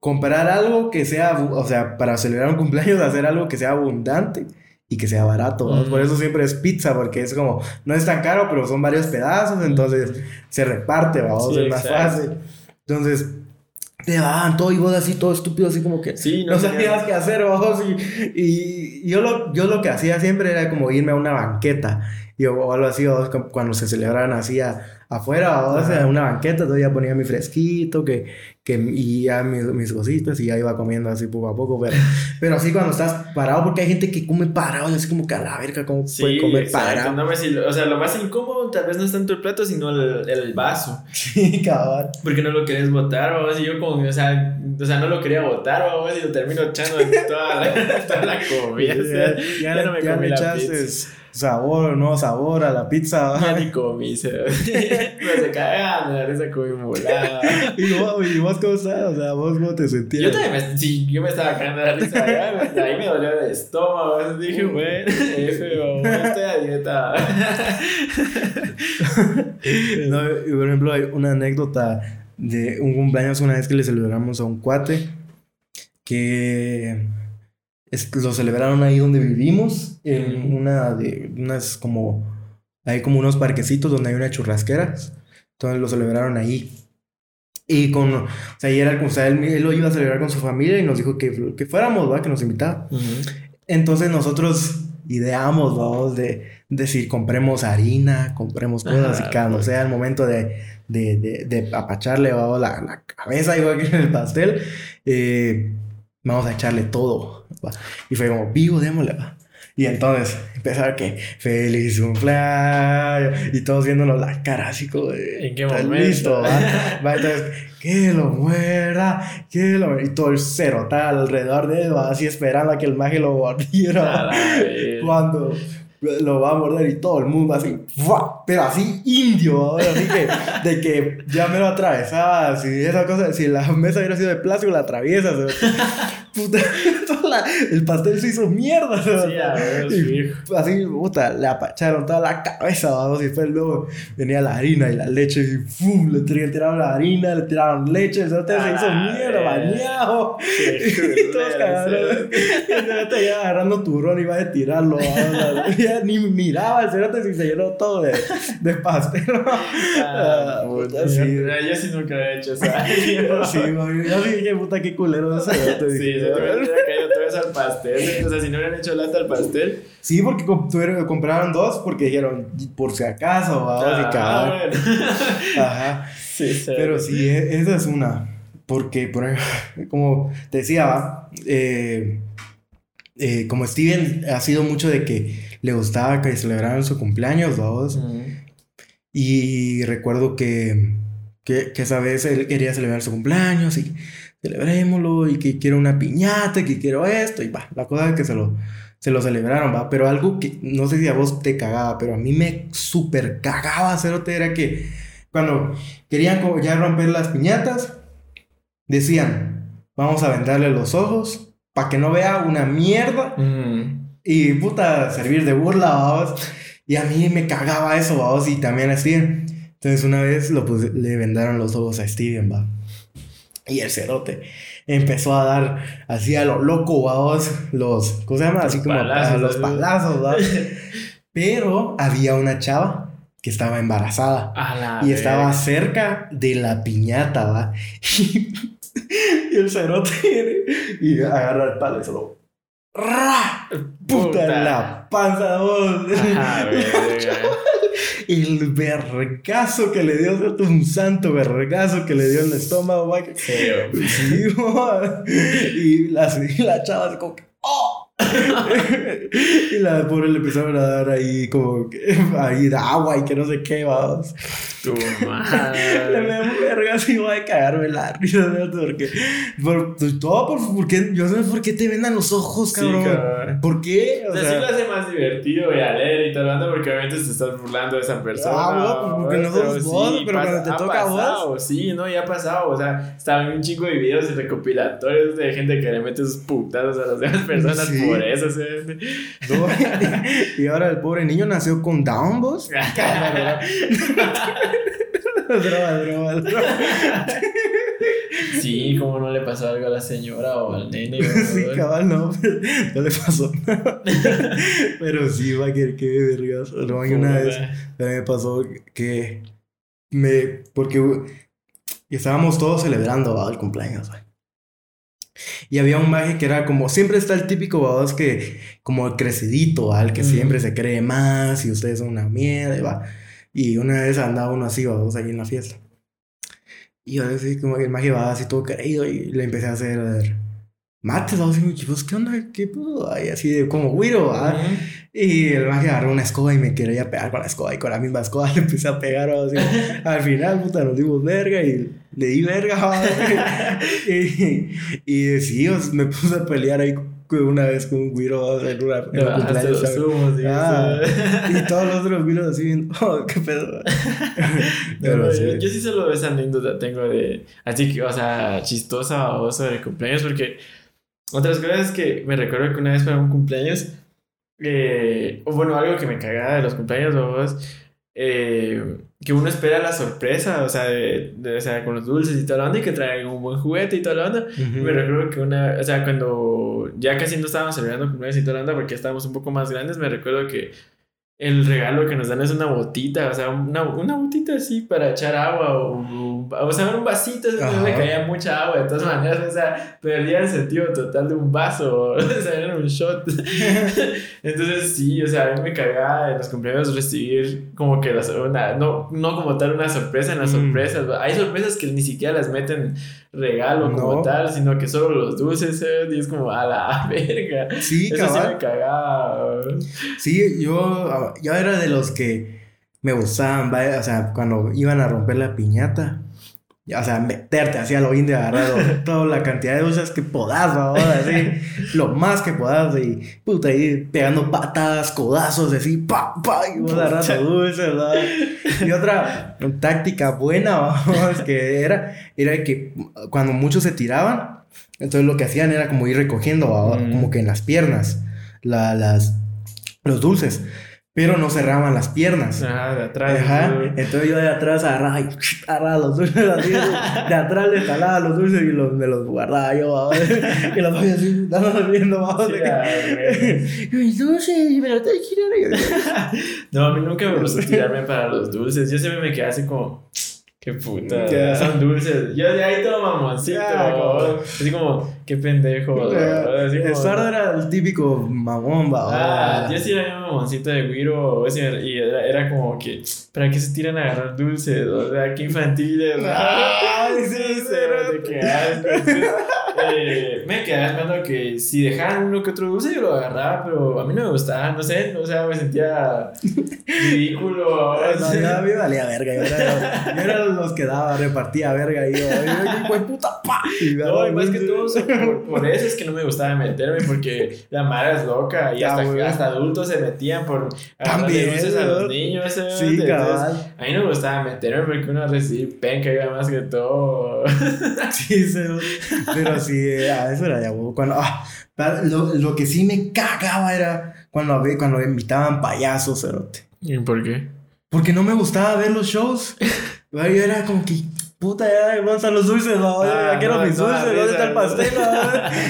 comprar algo que sea, o sea, para celebrar un cumpleaños, hacer algo que sea abundante y que sea barato. Mm. Por eso siempre es pizza, porque es como, no es tan caro, pero son varios pedazos, entonces se reparte, vamos, Sí, es más fácil. Entonces, te daban todo y vos así, todo estúpido, así como que Sí, no tenía- sabías qué hacer, vos. Y, y yo, lo, yo lo que hacía siempre era como irme a una banqueta. Y, o algo así, cuando se celebraban así a- afuera, vos, Ajá. en una banqueta, ya ponía mi fresquito, que, que, y ya mis, mis cositas, y ya iba comiendo así poco a poco. Pero, (laughs) pero así cuando estás parado, porque hay gente que come parado, y así como que a la verga, ¿cómo puede Sí, comer exacto. parado? No, o sea, lo más incómodo tal vez no es tanto el plato, sino el, el vaso. (laughs) Sí, cabal. Porque no lo querés botar, vamos, y yo como, o sea, o sea, no lo quería botar, vamos, y lo termino echando en toda la, (laughs) toda la comida. o sea, Ya, ya, ya no me ya echaste pizza. Sabor, no sabor a la pizza. (laughs) Ya ni comí, se se cagan de la risa con mi mulada. (laughs) ¿Y vos, ¿Y vos cómo estás? O sea, vos cómo te sentías. Yo también me, sí, yo me estaba cagando de la risa. Ya, (laughs) ahí me dolió el estómago. Entonces dije, bueno, F, o estoy a dieta. no, y por ejemplo, hay una anécdota de un cumpleaños una vez que le celebramos a un cuate que es, lo celebraron ahí donde vivimos, en una de unas como, hay como unos parquecitos donde hay una churrasquera, entonces lo celebraron ahí. Y con, o sea, y era, o sea, él, él, lo iba a celebrar con su familia y nos dijo que, que fuéramos, ¿va? Que nos invitaba. Uh -huh. Entonces nosotros ideamos, vamos, de decir, compremos harina, compremos cosas y cuando pues. sea el momento de, de, de, de apacharle ¿va? La, la, cabeza, igual que en el pastel, eh, vamos a echarle todo. ¿Va? Y fue como, vivo, démosle, va. Y entonces empezaron que feliz cumpleaños y todos viéndonos la cara así como de, ¿En qué momento? Listo, ¿va? ¿va? Entonces, que lo muera, que lo muera. Y todo el cero tal alrededor de él, ¿va? así esperando a que el mago lo mordiera. (laughs) Cuando lo va a morder y todo el mundo así, ¡fua! Pero así indio, así que de que ya me lo atravesaba, si esa cosa, si la mesa hubiera sido de plástico, la atraviesas. (laughs) Puta, la, el pastel se hizo mierda. Sí, a ver, y, así, puta, le apacharon toda la cabeza, y después luego venía la harina y la leche y ¡fum! Le tiraron la harina, le tiraron leche, el se hizo mierda, bañado. (laughs) y todos cagaron. Y ya agarrando turrón y iba a tirarlo, (laughs) ya ni miraba el cerote si se llenó todo de, (laughs) de pastel. Ah, (laughs) puta, sí. Yo sí nunca he hecho eso. (laughs) sí, mami, yo sí dije, puta, qué culero ese. Sí, se te hubiera caído otra vez al pastel. O sea, si no hubieran hecho lata al pastel. Sí, porque compraron dos porque dijeron, por si acaso, vamos ah. Bueno. Ajá. Sí, sí. Pero sí, esa es una. Porque, por ejemplo, como te decía, ¿va? Eh, eh, como Steven ha sido mucho de que le gustaba que celebraran su cumpleaños. Mm. Y recuerdo que, que, que esa vez él quería celebrar su cumpleaños y celebrémoslo y que quiero una piñata y que quiero esto y va, la cosa es que se lo, se lo celebraron, va, pero algo que no sé si a vos te cagaba, pero a mí me súper cagaba hacerote era que cuando querían ya romper las piñatas, decían, vamos a vendarle los ojos para que no vea una mierda. Y puta, servir de burla, vamos. Y a mí me cagaba eso, vamos, y también a Steven. Entonces una vez lo puse- le vendaron los ojos a Steven, va. Y el cerote empezó a dar así a lo loco, vamos, los, ¿cómo se llama? Así como palazos, los palazos, va. (laughs) Pero había una chava que estaba embarazada y estaba cerca de la piñata, va. (laughs) Y, el cerote y agarra el palo y solo ¡ra! Puta, la panza. Ajá, (laughs) verga. El vergazo que le dio, un santo vergazo que le dio en el estómago. Sí, y la, y la chava así como que ¡Oh! (laughs) y la pobre le empezaron a dar ahí como que (laughs) ahí de agua y que no sé qué, vamos. Tu (laughs) Le madre. me da un vergazo y voy a cagarme la risa, ¿no? porque por, todo por, porque yo no sé por qué te vendan los ojos, Sí, cabrón. cabrón. ¿Por qué? O sea, sí lo hace más divertido y alegre y tal, porque obviamente te estás burlando de esa persona. Ah, bueno, porque no pero sos vos, pero pasa- cuando te toca a vos. Sí, no, ya ha pasado. O sea, estaban un chingo de videos y recopilatorios de gente que le mete sus putazos a las demás personas Sí. Por eso. ¿sí? No, (laughs) y ahora el pobre niño nació con Down, vos. (laughs) (laughs) droga, droga, droga. Sí, como no le pasó algo a la señora o al nene. Sí, cabal, no, no le pasó nada. Pero sí, va a querer que vergas. No, y una vez también me pasó que me. Porque estábamos todos celebrando el cumpleaños. Y había un maje que era como. Siempre está el típico babos que. Como el crecidito, ¿va? El que siempre se cree más y ustedes son una mierda, y va. Y una vez andaba uno así, babos, ahí en la fiesta. Y yo así como que el maje va así todo creído y le empecé a hacer. Mates, babos, y yo, ¿qué onda? ¿Qué pudo? Ahí así de como güiro, ¿va? Ujú. Y el maje agarró una escoba y me quería pegar con la escoba. Y con la misma escoba (laughs) le empecé a pegar. (laughs) al final, puta, nos dimos verga y le di verga. (laughs) y, y sí, os- me puse a pelear ahí una vez con un güiro en una en un cumpleaños. ah, y todos los otros güiros así viendo, oh, qué pedo. Pero, sí. Yo, yo, sí solo esa anécdota tengo de, así que, o sea, chistosa o sobre cumpleaños, porque otras cosas que me recuerdo que una vez para un cumpleaños, eh, o bueno, algo que me cagaba de los cumpleaños, vos, eh, que uno espera la sorpresa, o sea, de, o sea, con los dulces y toda la onda, y que traigan un buen juguete y toda la onda. Me recuerdo que una, o sea, cuando ya casi no estábamos celebrando cumpleaños y toda la onda, porque estábamos un poco más grandes, me recuerdo que el regalo que nos dan es una botita, o sea, una, una botita así para echar agua o, o sea, un vasito, no le caía mucha agua, de todas maneras, o sea, perdía el sentido total de un vaso, (laughs) o sea, era un shot. (laughs) Entonces, sí, o sea, a mí me cagaba en los cumpleaños recibir como que la, una, no, no como tal una sorpresa en las mm. sorpresas, hay sorpresas que ni siquiera las meten regalo como tal, sino que solo los dulces, ¿eh? y es como a la (laughs) verga. Sí, Eso sí me cagaba. Sí, yo, yo era de los que me gustaban, o sea, cuando iban a romper la piñata. O sea, meterte así a lo indio agarrado (laughs) toda la cantidad de dulces que podas, así, (laughs) lo más que podas, y puta, ahí pegando patadas, codazos, así, pa, pa, y vos agarrando dulces, ¿verdad? Y otra táctica buena, (laughs) que era, era que cuando muchos se tiraban, entonces lo que hacían era como ir recogiendo, mm. como que en las piernas, la, las, los dulces pero no cerraban las piernas. Ah, de atrás. Ajá. Entonces yo de atrás agarraba y (laughs) agarraba los dulces de atrás le jalaba los dulces y los, me los guardaba yo (laughs) (laughs) y los voy así dando viendo vamos. Sí, mis dulces y me los estoy girando. no, a mí nunca me gustó tirarme para los dulces. Yo siempre me quedé así como Qué puta, son dulces. Yo de ahí todo mamoncito. así como, qué pendejo. Así era el típico mamón, va. Ah, yo sí era un mamoncito de guiro. Y era, era, como que, ¿para qué se tiran a agarrar dulces? O sea, qué infantiles. Ay, sí, (laughs) sí, de qué eh, me quedaba esperando que si dejaran uno que otro dulce, yo lo agarraba, pero a mí no me gustaba, no sé, o sea, me sentía ridículo. (laughs) No, yo a mí me valía verga, yo era, yo era los que daba, repartía verga y yo, puta, pa. no, y más que todo, por, eso es que no me gustaba meterme, porque la madre es loca y hasta, hasta adultos se metían por También, dulces a los niños. Sí, cabal. A mí no me gustaba meterme porque uno recibía penca iba más que todo. sí, pero sí, eso era ya cuando ah, lo, lo, que sí me cagaba era cuando, cuando invitaban payasos, ¿Y por qué? Porque no me gustaba ver los shows. (laughs) Yo era como que, puta, ya, ¿dónde están los dulces? No? ya quiero mis dulces, ¿dónde está el pastel?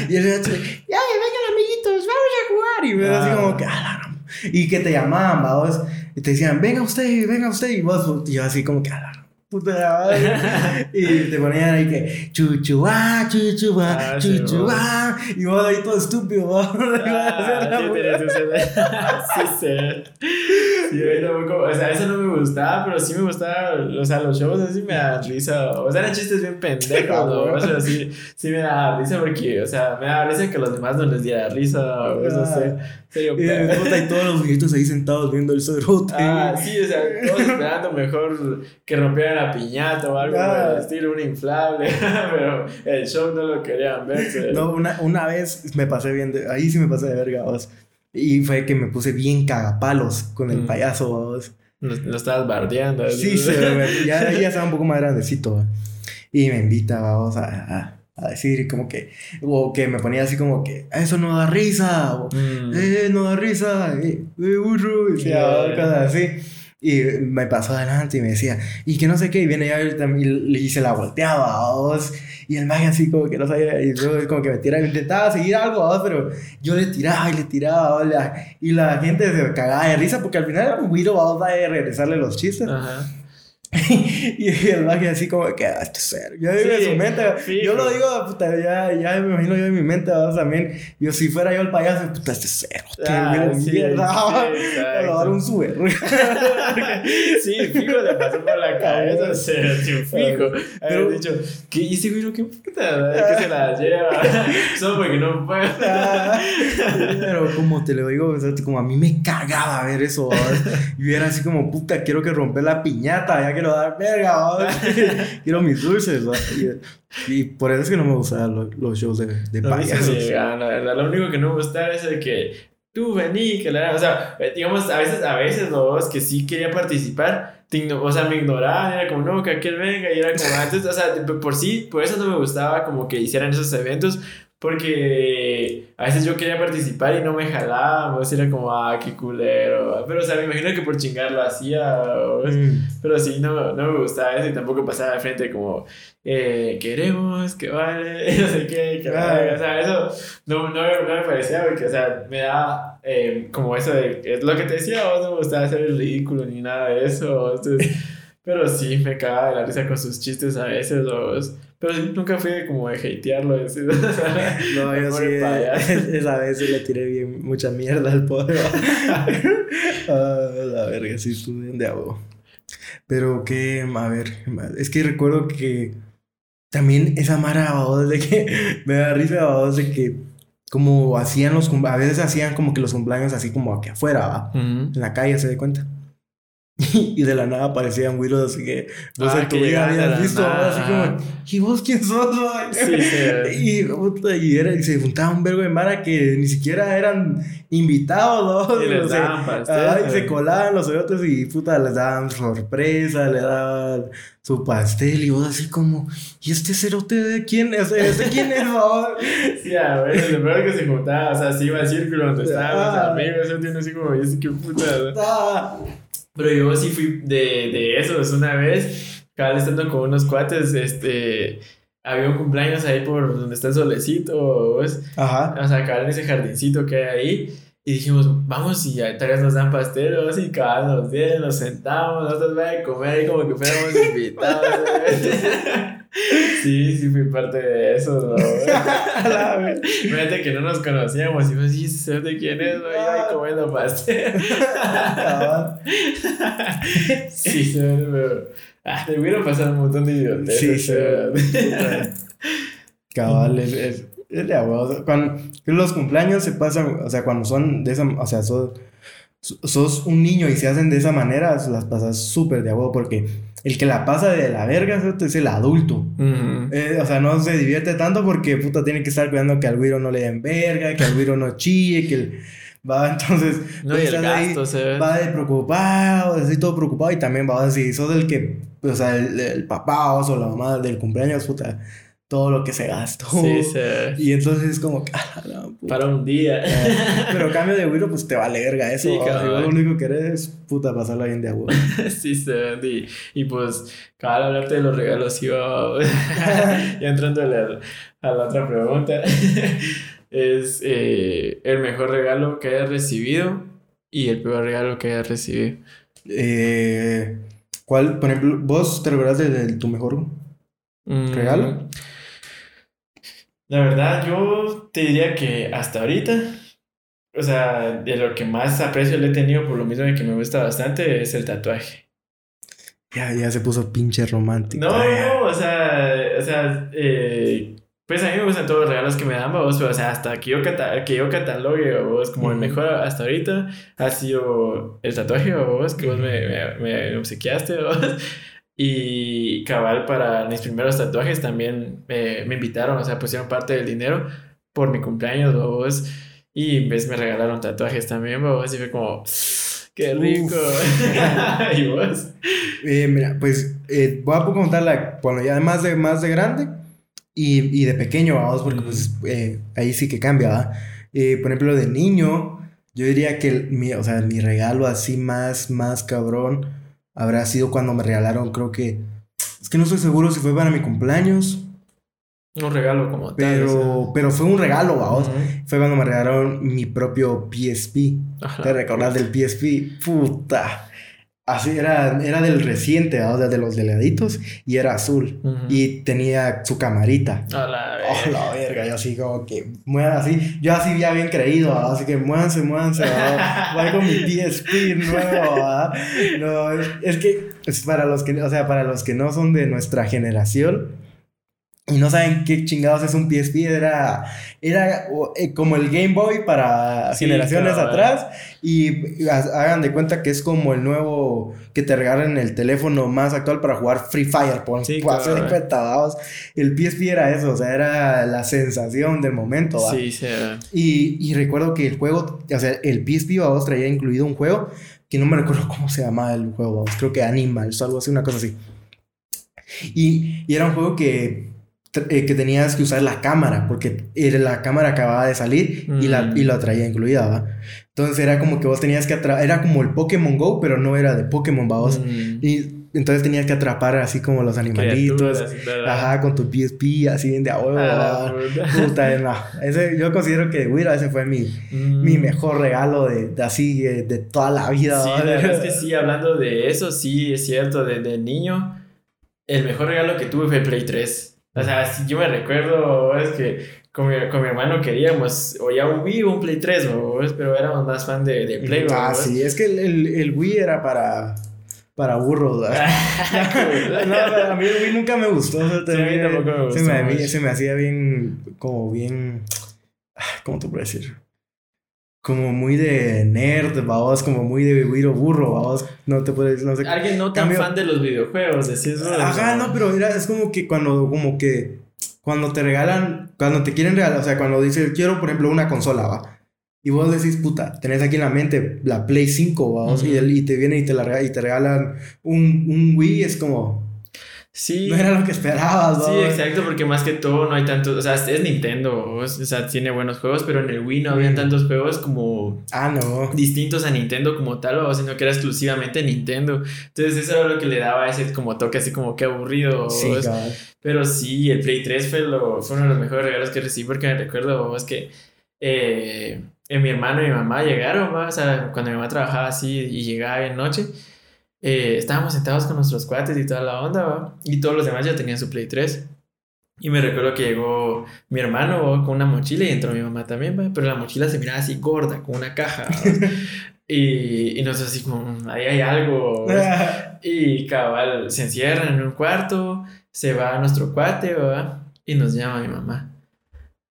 y el gacho, ya, vengan amiguitos, vamos a jugar. Y me así como que, ah, y que te llamaban, vos, y te decían, venga usted, venga usted, y vos, y yo así como que, ah, puta madre. (laughs) y te ponían ahí que chuchuá, chuchuá, ah, chuchuá. y vos ahí todo estúpido, (laughs) ah, sí, (laughs) sí. Sí, o sea, eso no me gustaba, pero sí me gustaba, o sea, los shows así me da risa. O sea, eran chistes bien pendejos, ¿no? O sea, sí, sí me da risa porque, o sea, me da risa que los demás no les diera risa, o no sé. Serio, y, y todos los viejitos ahí sentados viendo el cerote. Ah, sí, o sea, todos (laughs) esperando mejor que rompieran la piñata o algo ah. estilo, un inflable, (laughs) pero el show no lo querían ver. No, una, una vez me pasé bien, de, ahí sí me pasé de verga, vos. Y fue que me puse bien cagapalos con el mm. payaso, vos. Lo, estabas bardeando. Sí, sí, (laughs) ya, ya estaba un poco más grandecito, Y me invita, vamos a a decir como que, o que me ponía así como que, eso no da risa, o, mm. eh, no da risa, eh, burro, y así. Y me pasó adelante y me decía, y que no sé qué, y viene ya y, y se la volteaba a vos, y el mago así como que no sabía, y yo como que me tiraba, intentaba seguir algo, pero yo le tiraba y le tiraba, y la gente se cagaba de risa porque al final era un guiro, a regresarle los chistes. Ajá. (laughs) y el magia así como que, ah, este ser. Yo digo en su mente, yo lo digo, puta, ya, ya me imagino yo en mi mente, vamos también. Yo, si fuera yo el payaso, puta, este cero. Ah, sí, mierda. Sí, (laughs) a dar un suero. (laughs) sí, fijo, le pasó por la cabeza, cero, fijo. Pero, dicho, ¿qué hice, güey? ¿Qué puta? que se la lleva. Solo porque no puede. pero como te lo digo, como a mí me cagaba ver eso. Y era así como, puta, quiero que romper la piñata, ya que quiero dar verga, (laughs) quiero mis dulces. Y, y, por eso es que no me gustan los, shows de, de payasos. Sí, la verdad, lo único que no me gusta es el que tú vení, que la... O sea, digamos, a veces, a veces los que sí quería participar, o sea, me ignoraban, era como, no, que aquel venga, y era como antes, o sea, por sí, por eso no me gustaba como que hicieran esos eventos, porque a veces yo quería participar y no me jalaba, o sea, era como, ah, qué culero. Pero, o sea, me imagino que por chingar lo hacía, mm. pero sí, no, no me gustaba eso y tampoco pasaba de frente como, eh, queremos que vale, (laughs) no sé qué, que vale. O sea, eso no, no, no me parecía porque, o sea, me da eh, como eso de, es lo que te decía, vos no me gustaba hacer el ridículo ni nada de eso. Entonces, (laughs) pero sí, me cagaba de la risa con sus chistes a veces, los pero nunca fui como de hatearlo. (laughs) (laughs) no, yo sí, (laughs) esa vez le tiré bien mucha mierda al pobre. ah, la verga, sí estuve de agua. Pero que, a ver, es que recuerdo que también esa mara de que me da risa de que como hacían los a veces hacían como que los cumpleaños así como aquí afuera, ¿va? En la calle, se da cuenta. (laughs) y de la nada aparecían Willows así que vos ah, en tu vida habías visto así como ¿y vos quién sos? Sí, sí. (laughs) y, era, y se juntaba un vergo de mara que ni siquiera eran invitados ¿no? y les daban y se colaban los otros y puta les daban sorpresa le daban su pastel y vos así como ¿y este cerote de quién es? ¿Este quién es? (laughs) sí, a ver, lo peor que se juntaba o sea, se iba al círculo donde estaban los ah. amigos eso tiene así como ¿y este qué puta? Ah. Pero yo sí fui de, de esos una vez, cada vez estando con unos cuates, este, había un cumpleaños ahí por donde está el solecito, ¿ves? Ajá. O sea, acá en ese jardincito que hay ahí. Y dijimos, vamos y vez nos dan pastelos y cada nos vienen, nos sentamos, nosotros vamos a comer ahí como que fuéramos invitados. (laughs) Sí, sí fui parte de eso, ¿no? (laughs) Fíjate que no nos conocíamos y pues, sí, sé de quién es, ¿no? Y ahí comiendo pastel. (laughs) sí, sí, pero... Ah, te hubiera pasado un montón de idiotas. Sí, sí. Cabal, es, es, es de agua. Cuando los cumpleaños se pasan, o sea, cuando son de esa, o sea, sos, sos un niño y se hacen de esa manera, las pasas súper de agua porque el que la pasa de la verga es el adulto. Eh, o sea, no se divierte tanto porque puta tiene que estar cuidando que al güiro no le den verga, que al güiro no chille, que va entonces no, y el gasto, ahí, va de preocupado, así todo preocupado y también va así, sos el que, o sea, el, el papá o la mamá del cumpleaños, puta todo lo que se gastó. Sí, sí. Y entonces es como, (laughs) ah, para un día. pero cambio de güiro, pues te va a verga eso. Sí, lo único que eres es puta pasarla bien de agua. (laughs) sí, sí. Y, y pues, cada hablarte de los regalos, iba (laughs) y entrando a la, a la, otra pregunta, es eh, el mejor regalo que hayas recibido y el peor regalo que hayas recibido. Eh, ¿Cuál, por ejemplo, vos te recuerdas de, tu mejor mm, regalo? La verdad, yo te diría que hasta ahorita, o sea, de lo que más aprecio le he tenido, por lo mismo de que me gusta bastante, es el tatuaje. Ya, ya se puso pinche romántico. No, no, o sea, o sea, eh, pues a mí me gustan todos los regalos que me dan, vos, pero, o sea, hasta que yo, que yo catalogue, vos, como el mejor hasta ahorita, ha sido el tatuaje, vos, que vos me, me, me obsequiaste, vos. Y cabal, para mis primeros tatuajes también me invitaron, o sea, pusieron parte del dinero por mi cumpleaños, vos. Y ves, me regalaron tatuajes también, vos. Y fue como, qué rico. (laughs) ¿Y vos? Eh, mira, pues eh, voy a contarla, bueno, ya más de, más de grande y, y de pequeño, vamos, porque pues eh, ahí sí que cambia, ¿va? por ejemplo, de niño, yo diría que mi, o sea, mi regalo así más, más cabrón habrá sido cuando me regalaron, creo que. Es que no estoy seguro si fue para mi cumpleaños. Un regalo como tal. Pero, pero fue un regalo, vamos. Fue cuando me regalaron mi propio PSP. ¿Te recordás del PSP? Puta. Así era, era del reciente, o sea, de los delgaditos, y era azul. Y tenía su camarita. A la verga. Oh, la verga. Yo así como que muevan así. Yo así ya bien creído, así que muévanse, muévanse. (laughs) Voy con mi PSP nuevo. No, es, que es para los que, o sea, para los que no son de nuestra generación, y no saben qué chingados es un PSP, era, era eh, como el Game Boy para generaciones atrás. Y hagan de cuenta que es como el nuevo que te regalan el teléfono más actual para jugar Free Fire. Por sí, El PSP era eso, o sea, era la sensación del momento. Sí, sí. Y, y recuerdo que el juego, o sea, el PSP vamos traía incluido un juego que no me recuerdo cómo se llamaba el juego, creo que Animals o algo así, una cosa así. Y, y era un juego que eh, que tenías que usar la cámara, porque la cámara acababa de salir y, la, y lo traía incluida, ¿va? Entonces era como que vos tenías que atrapar, era como el Pokémon Go, pero no era de Pokémon, ¿va? Mm. Y entonces tenías que atrapar así como los animalitos, ajá, con tu PSP, así bien de a ah, Puta, (laughs) no. Ese, yo considero que, mira, ese fue mi, mm. mi mejor regalo de, así, de, toda la vida. Sí, la verdad es que (laughs) sí, hablando de eso, sí, es cierto, desde niño, el mejor regalo que tuve fue Play 3. O sea, si yo me recuerdo, es que con mi, con mi hermano queríamos o ya un Wii o un Play 3, pero éramos más fan de, de Play. Ah, sí, es que el, el, el, Wii era para, para burros. (laughs) (laughs) no, a mí el Wii nunca me gustó. a mí tampoco me gustó. Se me, se me hacía bien, como bien, ¿cómo te puedo decir? Como muy de nerd, vamos, como muy de o burro, vamos, no te puedes, no sé. Alguien no tan fan de los videojuegos, decís eso. Ajá, no, pero era, es como que cuando, como que, cuando te regalan, cuando te quieren regalar, o sea, cuando dices, quiero, por ejemplo, una consola, va. Y vos decís, puta, tenés aquí en la mente la Play 5, vamos, y, y, te viene y te, la, y te regalan un, un Wii, es como, Sí. No era lo que esperabas, ¿no? Sí, exacto, porque más que todo no hay tantos. O sea, es Nintendo, o sea, tiene buenos juegos, pero en el Wii no habían tantos juegos como. Ah, no. Distintos a Nintendo como tal, o sino que era exclusivamente Nintendo. Entonces, eso era lo que le daba ese como toque así como que aburrido. Sí, Pero sí, el Play 3 fue, lo, fue uno de los mejores regalos que recibí, porque me recuerdo, es que. Eh, mi hermano y mi mamá llegaron, o sea, cuando mi mamá trabajaba así y llegaba de noche eh, estábamos sentados con nuestros cuates y toda la onda, ¿va? Y todos los demás ya tenían su Play 3. Y me recuerdo que llegó mi hermano con una mochila y entró mi mamá también, ¿va? Pero la mochila se miraba así gorda, con una caja. (laughs) y, y nosotros así como, ahí hay algo. (laughs) y cabal, se encierra en un cuarto, se va a nuestro cuate, ¿va? Y nos llama mi mamá.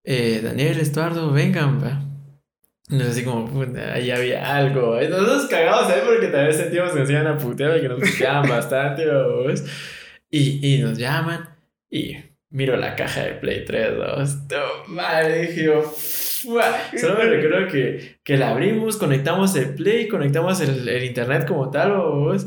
Eh, Daniel, Estuardo, vengan, ¿va? No así como, ahí había algo. Nosotros cagamos ahí porque también sentíamos que nos iban a putear y que nos puteaban bastante, Y, y nos llaman y miro la caja de Play 3, ¿no? Madre, dije Solo me recuerdo que, que la abrimos, conectamos el Play, conectamos el, el internet como tal, vos.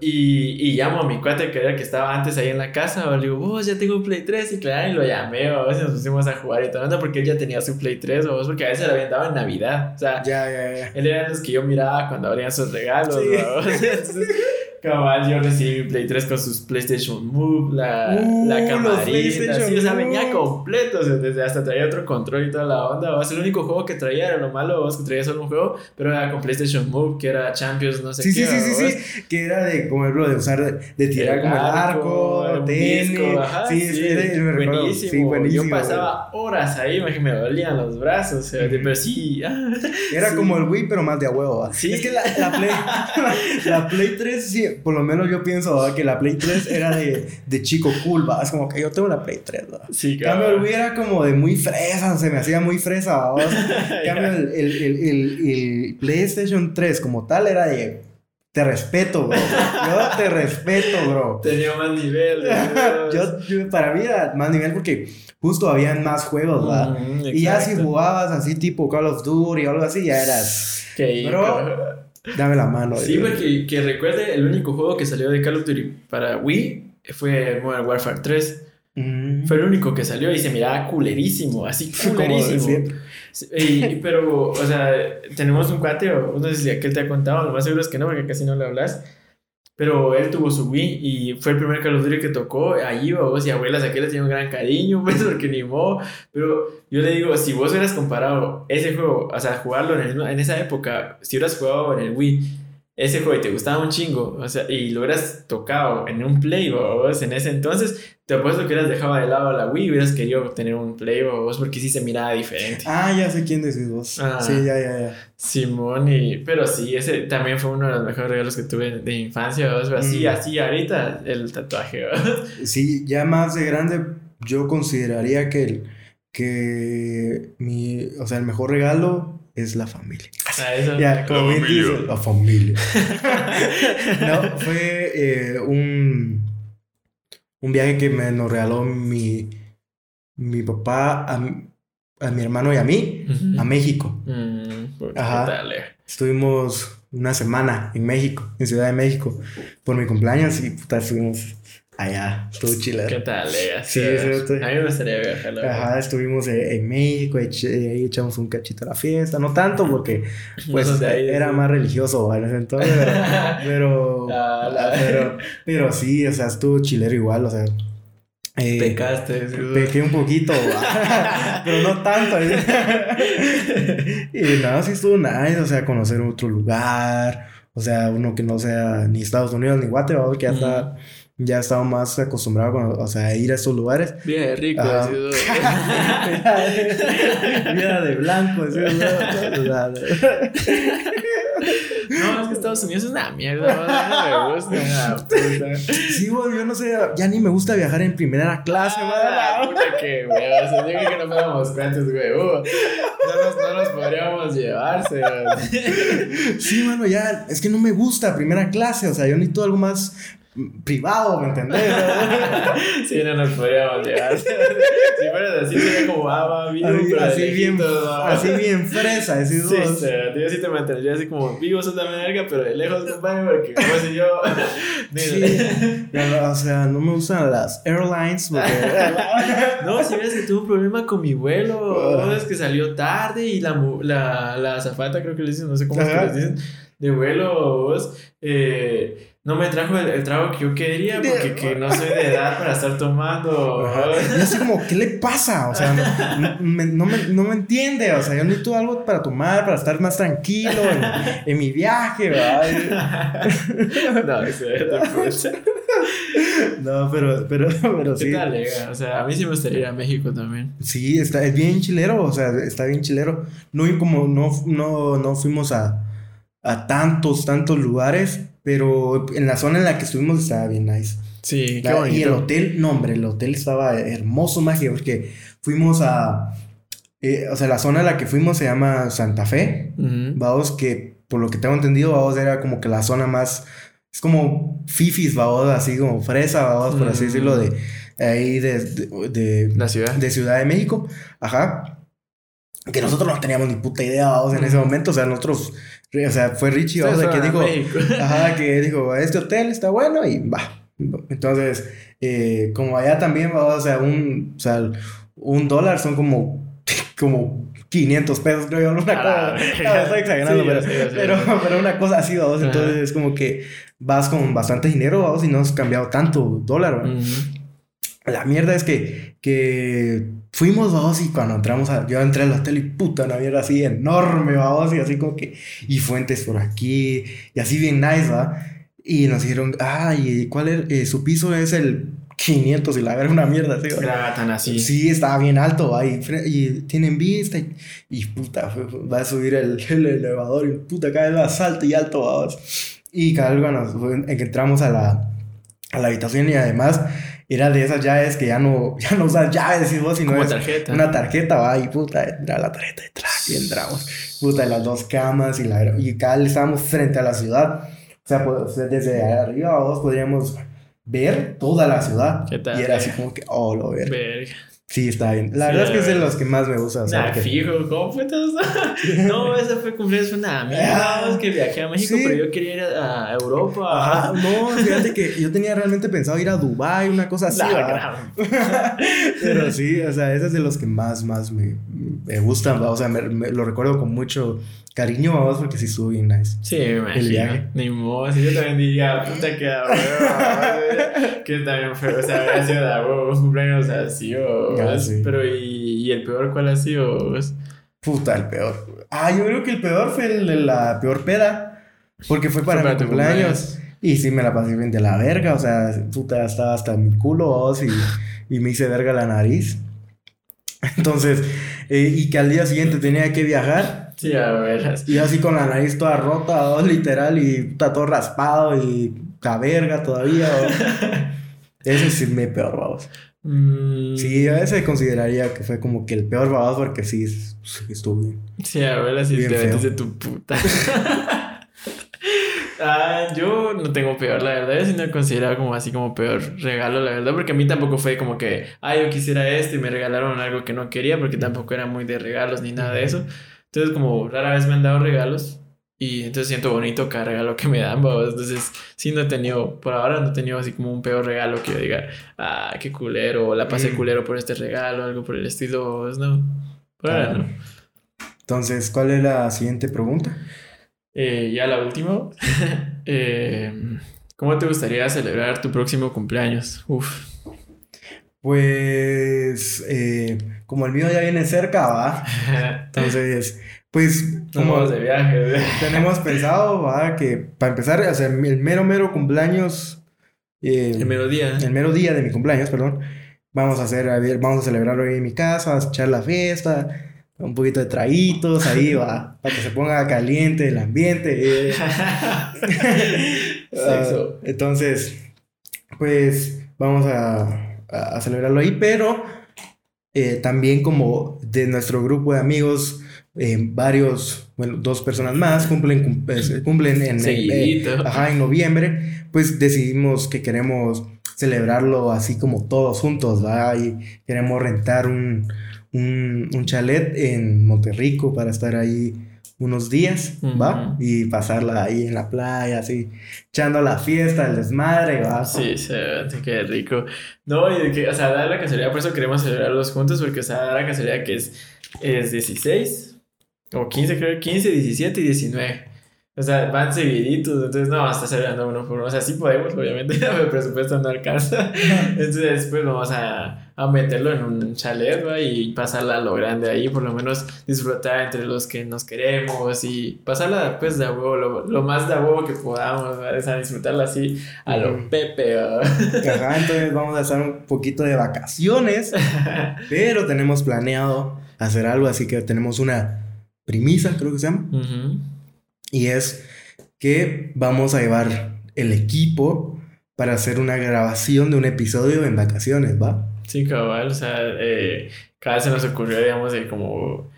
Y, y llamo a mi cuate que era que estaba antes ahí en la casa, o le digo, vos ya tengo un Play 3, y claro, y lo llamé, o y nos pusimos a jugar y todo, porque él ya tenía su Play 3, o porque a veces lo habían dado en Navidad, o sea, ya, ya, ya. él era los que yo miraba cuando abrían sus regalos, sí. (laughs) Cabal, yo recibí mi Play 3 con sus PlayStation Move, la, uh, la camarita, sí, o sea, venía completo, o sea, desde hasta traía otro control y toda la onda, o sea, el único juego que traía era lo malo, es que traía solo un juego, pero era con PlayStation Move, que era Champions, no sé sí, qué. Sí, sí, sí, sí, que era de, como ejemplo, de usar, de tirar como el arco, tenis, sí, sí, buenísimo. Sí, buenísimo. Yo pasaba horas ahí, me, me dolían los brazos, o sea, pero sí. era como el Wii, pero más de a huevo, sí. Es que la, la Play, (laughs) la Play 3, sí, por lo menos yo pienso que la Play 3 era de, de chico cool, ¿va? Es como que yo tengo la Play 3, ¿va? Sí, claro. Cambio, el Wii era como de muy fresa, se me hacía muy fresa, ¿va? (laughs) Cambio, el, el, el, el, PlayStation 3 como tal era de te respeto, bro. Yo te respeto, bro. Tenía más nivel. (laughs) yo, yo, para mí era más nivel porque justo habían más juegos, ¿va? y ya si jugabas así tipo Call of Duty o algo así, ya eras... Bro, Dame la mano. Sí, porque que recuerde, el único juego que salió de Call of Duty para Wii fue Modern Warfare 3. Mm. Fue el único que salió y se miraba culerísimo, así (laughs) culerísimo. pero, o sea, tenemos un cuate, o no sé si aquel te ha contado, lo más seguro es que no, porque casi no le hablas. Pero él tuvo su Wii y fue el primer Call que tocó. Ahí vos y abuelas, aquí le tiene un gran cariño, (laughs) pues, porque ni modo. Pero yo le digo, si vos hubieras comparado ese juego, o sea, jugarlo en, en esa época, si hubieras jugado en el Wii ese juego y te gustaba un chingo, o sea, y lo hubieras tocado en un Play, vos, en ese entonces, te apuesto que hubieras dejado de lado la Wii y hubieras querido tener un Play, vos, porque sí se miraba diferente. Ah, ya sé quién decís vos. Ah, sí, ya, ya, ya. Simón, y, pero sí, ese también fue uno de los mejores regalos que tuve de infancia, vos, así, mm. así, ahorita, el tatuaje, (laughs) Sí, ya más de grande, yo consideraría que el, que mi, o sea, el mejor regalo es la familia. Ah, eso. Ya, como La bien familia. dice, la familia. (laughs) (laughs) no, fue eh, un, un viaje que me nos regaló mi, mi papá a, mi- a mi hermano y a mí a México. Mm, puta, Ajá. ¿qué tal, eh? Estuvimos una semana en México, en Ciudad de México, por mi cumpleaños y puta, estuvimos allá, estuvo ¿Qué chileno. tal, eh? Sí, sí, sí. A mí me gustaría viajar, la verdad. Ajá, estuvimos eh, en México, ahí echamos un cachito a la fiesta, no tanto porque (laughs) pues No era más religioso en ese entonces, pero, (laughs) pero, Ah, la- pero, pero sí, o sea, estuvo chilero igual, o sea, eh, Pecaste. sí, pequé un poquito, (laughs) pero no tanto. y nada, sí estuvo nice, o sea, conocer otro lugar, o sea, uno que no sea ni Estados Unidos ni Guatemala, que ya está, ya estaba más acostumbrado, con- o sea, a ir a estos lugares. Bien rico. ¿no? (laughs) Vida de blanco, así, o sea, o sea, (laughs) No, es que Estados Unidos es una mierda. No me gusta. puta. Sí, güey, yo no sé, ya ni me gusta viajar en primera clase, Ah, güey. puta que huevos. Yo creo que no fuéramos cuantos, güey. Uh, no, nos, no nos podríamos llevarse. güey. (laughs) Sí, mano, ya, es que no me gusta primera clase, o sea, yo necesito algo más privado, ¿me entendés? (laughs) Sí, no nos podríamos llevar. (laughs) Si fueras así, sería como ah, vivo, Así, pero así de bien, así bien fresa, así Sí, sí, yo sí te mantendría así como vivo, sos la verga, pero de lejos, compadre, porque como si yo. (laughs) Sí, o sea, no me gustan las airlines porque... No, si ves que tuve un problema con mi vuelo, Ah. es que salió tarde y la, la, la azafata, creo que le dicen, no sé cómo es que les dicen, de vuelo, vos, eh, no me trajo el, el trago que yo quería porque que no soy de edad para estar tomando. Y así como, ¿qué le pasa? O sea, no, me, no, me, no me entiende. O sea, yo necesito algo para tomar, para estar más tranquilo en, en mi viaje, ¿verdad? (laughs) no, pucha. No, pero, pero, pero ¿Qué sí. tal, lega? O sea, a mí sí me gustaría ir a México también. Sí, está, es bien chilero, o sea, está bien chilero. No, y como no, no, no fuimos a, a tantos, tantos lugares, pero en la zona en la que estuvimos estaba bien nice. Sí, qué La- y el hotel, no, hombre, el hotel estaba hermoso, magia, porque fuimos a. eh, o sea, la zona a la que fuimos se llama Santa Fe. Ujú. Vamos, que por lo que tengo entendido, vamos, era como que la zona más. Es como fifis, vamos, así como fresa, vamos, por así Mm. decirlo, de ahí de, de, de- La ciudad. de Ciudad de México. Ajá. Que nosotros no teníamos ni puta idea, vamos, en ese momento. O sea, nosotros. O sea, fue Richie, vamos, de que Ustedes dijo. México. (laughs) Ajá, que dijo, este hotel está bueno y va. Entonces, eh, como allá también va, o sea, un, o sea, un dólar son como, (laughs) como 500 pesos, creo yo, una cosa. No, (laughs) estoy exagerando, Sí, pero, sé, pero, pero una cosa así, vamos. Ajá. Entonces, es como que vas con bastante dinero, vamos, y no has cambiado tanto dólar, ¿verdad? Ujú. La mierda es que, que fuimos, vamos, y cuando entramos a... Yo entré al hotel y puta, una mierda así enorme, vamos, y así como que... Y fuentes por aquí, y así bien nice, va. Y nos dijeron, ay, ¿cuál es? Eh, su piso es el 500 y la verga, una mierda, va. Era tan así. Sí, estaba bien alto, va, y, y tienen vista, y, y puta, va a subir el, el elevador, y puta, cada vez más alto y alto, vamos. Y cada vez cuando entramos a la, a la habitación, y además era de esas llaves que ya no, (laughs) ya no usas llaves, decís vos, sino Como es tarjeta. una tarjeta, va, y puta, entra la tarjeta detrás, y entramos, puta, y las dos camas, y, la, y cada vez estábamos frente a la ciudad, o sea, pues, desde arriba vos podríamos ver toda la ciudad, ¿Qué tal? y era así como que, oh, lo ver. Verga. Sí, está bien. La Sí, verdad es que es de los que más me gusta. O sea, Nah, que- fijo, ¿cómo fue todo eso? (laughs) No, ese fue cumpleaños una mierda. (laughs) Es que viajé a México, Sí. pero yo quería ir a, Europa. Ajá, no, fíjate que yo tenía realmente pensado ir a Dubai, una cosa así. (laughs) Pero sí, o sea, ese es de los que más, más me, me gustan. O sea, me, me- lo recuerdo con mucho cariño, vamos, porque sí estuvo bien nice. Sí, me imagino. viaje. Ni modo, si yo también diría, puta que da huevo, Que también fue, o sea, habría sido de cumpleaños así o. Ah, sí. Pero, ¿y, y el peor cuál ha sido? vos? Puta, el peor. Ah, yo creo que el peor fue el de la peor peda. Porque fue para, Fue mi tu cumpleaños. Y sí me la pasé bien de la verga. O sea, puta, estaba hasta mi culo vos, y, y me hice verga la nariz. (laughs) Entonces, eh, y que al día siguiente tenía que viajar. Sí, a ver. Y así con la nariz toda rota, literal, y puta, todo raspado y la verga todavía. ¿no? (laughs) Ese sí me peor, vamos. Mm, Sí, a ese consideraría que fue como que el peor babado porque sí, sí estuvo bien. Sí, abuela, sí Bien te feo. tu puta. (laughs) ah, yo no tengo peor, la verdad. Yo sí no he considerado como así como peor regalo, la verdad. Porque a mí tampoco fue como que, ah, yo quisiera esto y me regalaron algo que no quería, porque tampoco era muy de regalos ni nada de eso. Entonces, como rara vez me han dado regalos. Y entonces siento bonito cada regalo que me dan, babos. Entonces, sí, no he tenido, por ahora no he tenido así como un peor regalo que yo diga, ah, qué culero, la pasé Mm. culero por este regalo, algo por el estilo, babos, no. Por ahora no. Entonces, ¿cuál es la siguiente pregunta? Eh, ya la última. (laughs) Eh, ¿Cómo te gustaría celebrar tu próximo cumpleaños? Uf. Pues, eh, como el mío ya viene cerca, va. (laughs) Entonces, pues, como vamos de viaje. (laughs) tenemos pensado, va, que para empezar, o sea, el mero, mero cumpleaños, eh, El melodía. el mero día de mi cumpleaños, perdón, vamos a hacer, vamos a celebrarlo ahí en mi casa, a echar la fiesta, un poquito de traguitos ahí, (laughs) va, para que se ponga caliente el ambiente. (laughs) eh. Sexo. Ah, entonces, pues vamos a, a- a celebrarlo ahí, pero eh, también como de nuestro grupo de amigos, eh, varios, bueno, dos personas más cumplen, cum- eh, (laughs) cumplen en, eh, ajá, en noviembre, pues decidimos que queremos celebrarlo así como todos juntos, ¿va? Y queremos rentar un, un, un chalet en Monterrico para estar ahí unos días, ¿va? Ujú. Y pasarla ahí en la playa, así, echando la fiesta, el desmadre, ¿va? Sí, sí, qué rico. No, y de que, o sea, da la casualidad, por eso queremos celebrarlos juntos, porque, o sea, da la casualidad que es, es 16 o 15, creo, 15, 17 y 19. O sea, van seguiditos, entonces no, está celebrando uno por uno. O sea, sí podemos, (laughs) obviamente, (laughs) pero el presupuesto no alcanza. (laughs) Entonces, pues vamos a, a meterlo en un chalet, ¿va? Y pasarla a lo grande ahí, por lo menos disfrutar entre los que nos queremos y pasarla, pues, de a huevo, lo, lo más de a huevo que podamos, ¿va? O sea, disfrutarla así a lo. Pepe, ¿va? Ajá, entonces vamos a estar un poquito de vacaciones, pero tenemos planeado hacer algo, así que tenemos una premisa, creo que se llama, Ujú. y es que vamos a llevar el equipo para hacer una grabación de un episodio en vacaciones, ¿va? Sí, cabal, o sea, eh, cada vez se nos ocurrió, digamos, de como,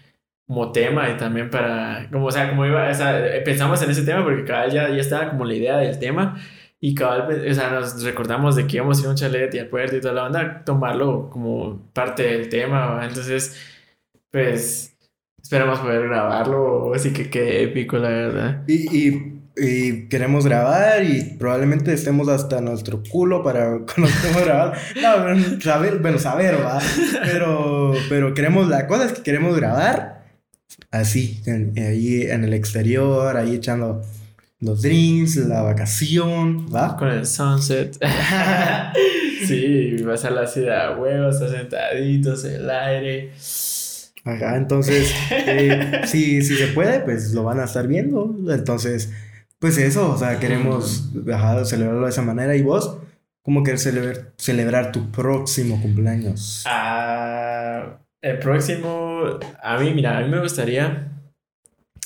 como tema y también para, como, o sea, como iba, o sea, pensamos en ese tema porque cabal ya, ya estaba como la idea del tema y cabal, pues, o sea, nos recordamos de que íbamos a ir a un chalet y al puerto y toda la onda, tomarlo como parte del tema, ¿va? entonces, pues, esperamos poder grabarlo, así que qué épico, la verdad. Y, y- y queremos grabar y probablemente estemos hasta nuestro culo para (laughs) cuando estemos grabando. No, saber, bueno, saber, va. Pero, pero queremos, la cosa es que queremos grabar así, en- ahí en el exterior, ahí echando los drinks, la vacación, ¿va? Con el sunset. (laughs) (laughs) sí, vas a la ciudad, huevos, sentaditos, el aire. Ajá, entonces, eh, (laughs) si, si se puede, pues lo van a estar viendo. Entonces, pues eso, o sea, queremos ajá, celebrarlo de esa manera. ¿Y vos? ¿Cómo quieres celebrar, celebrar tu próximo cumpleaños? Ah, el próximo, a mí, mira, a mí me gustaría,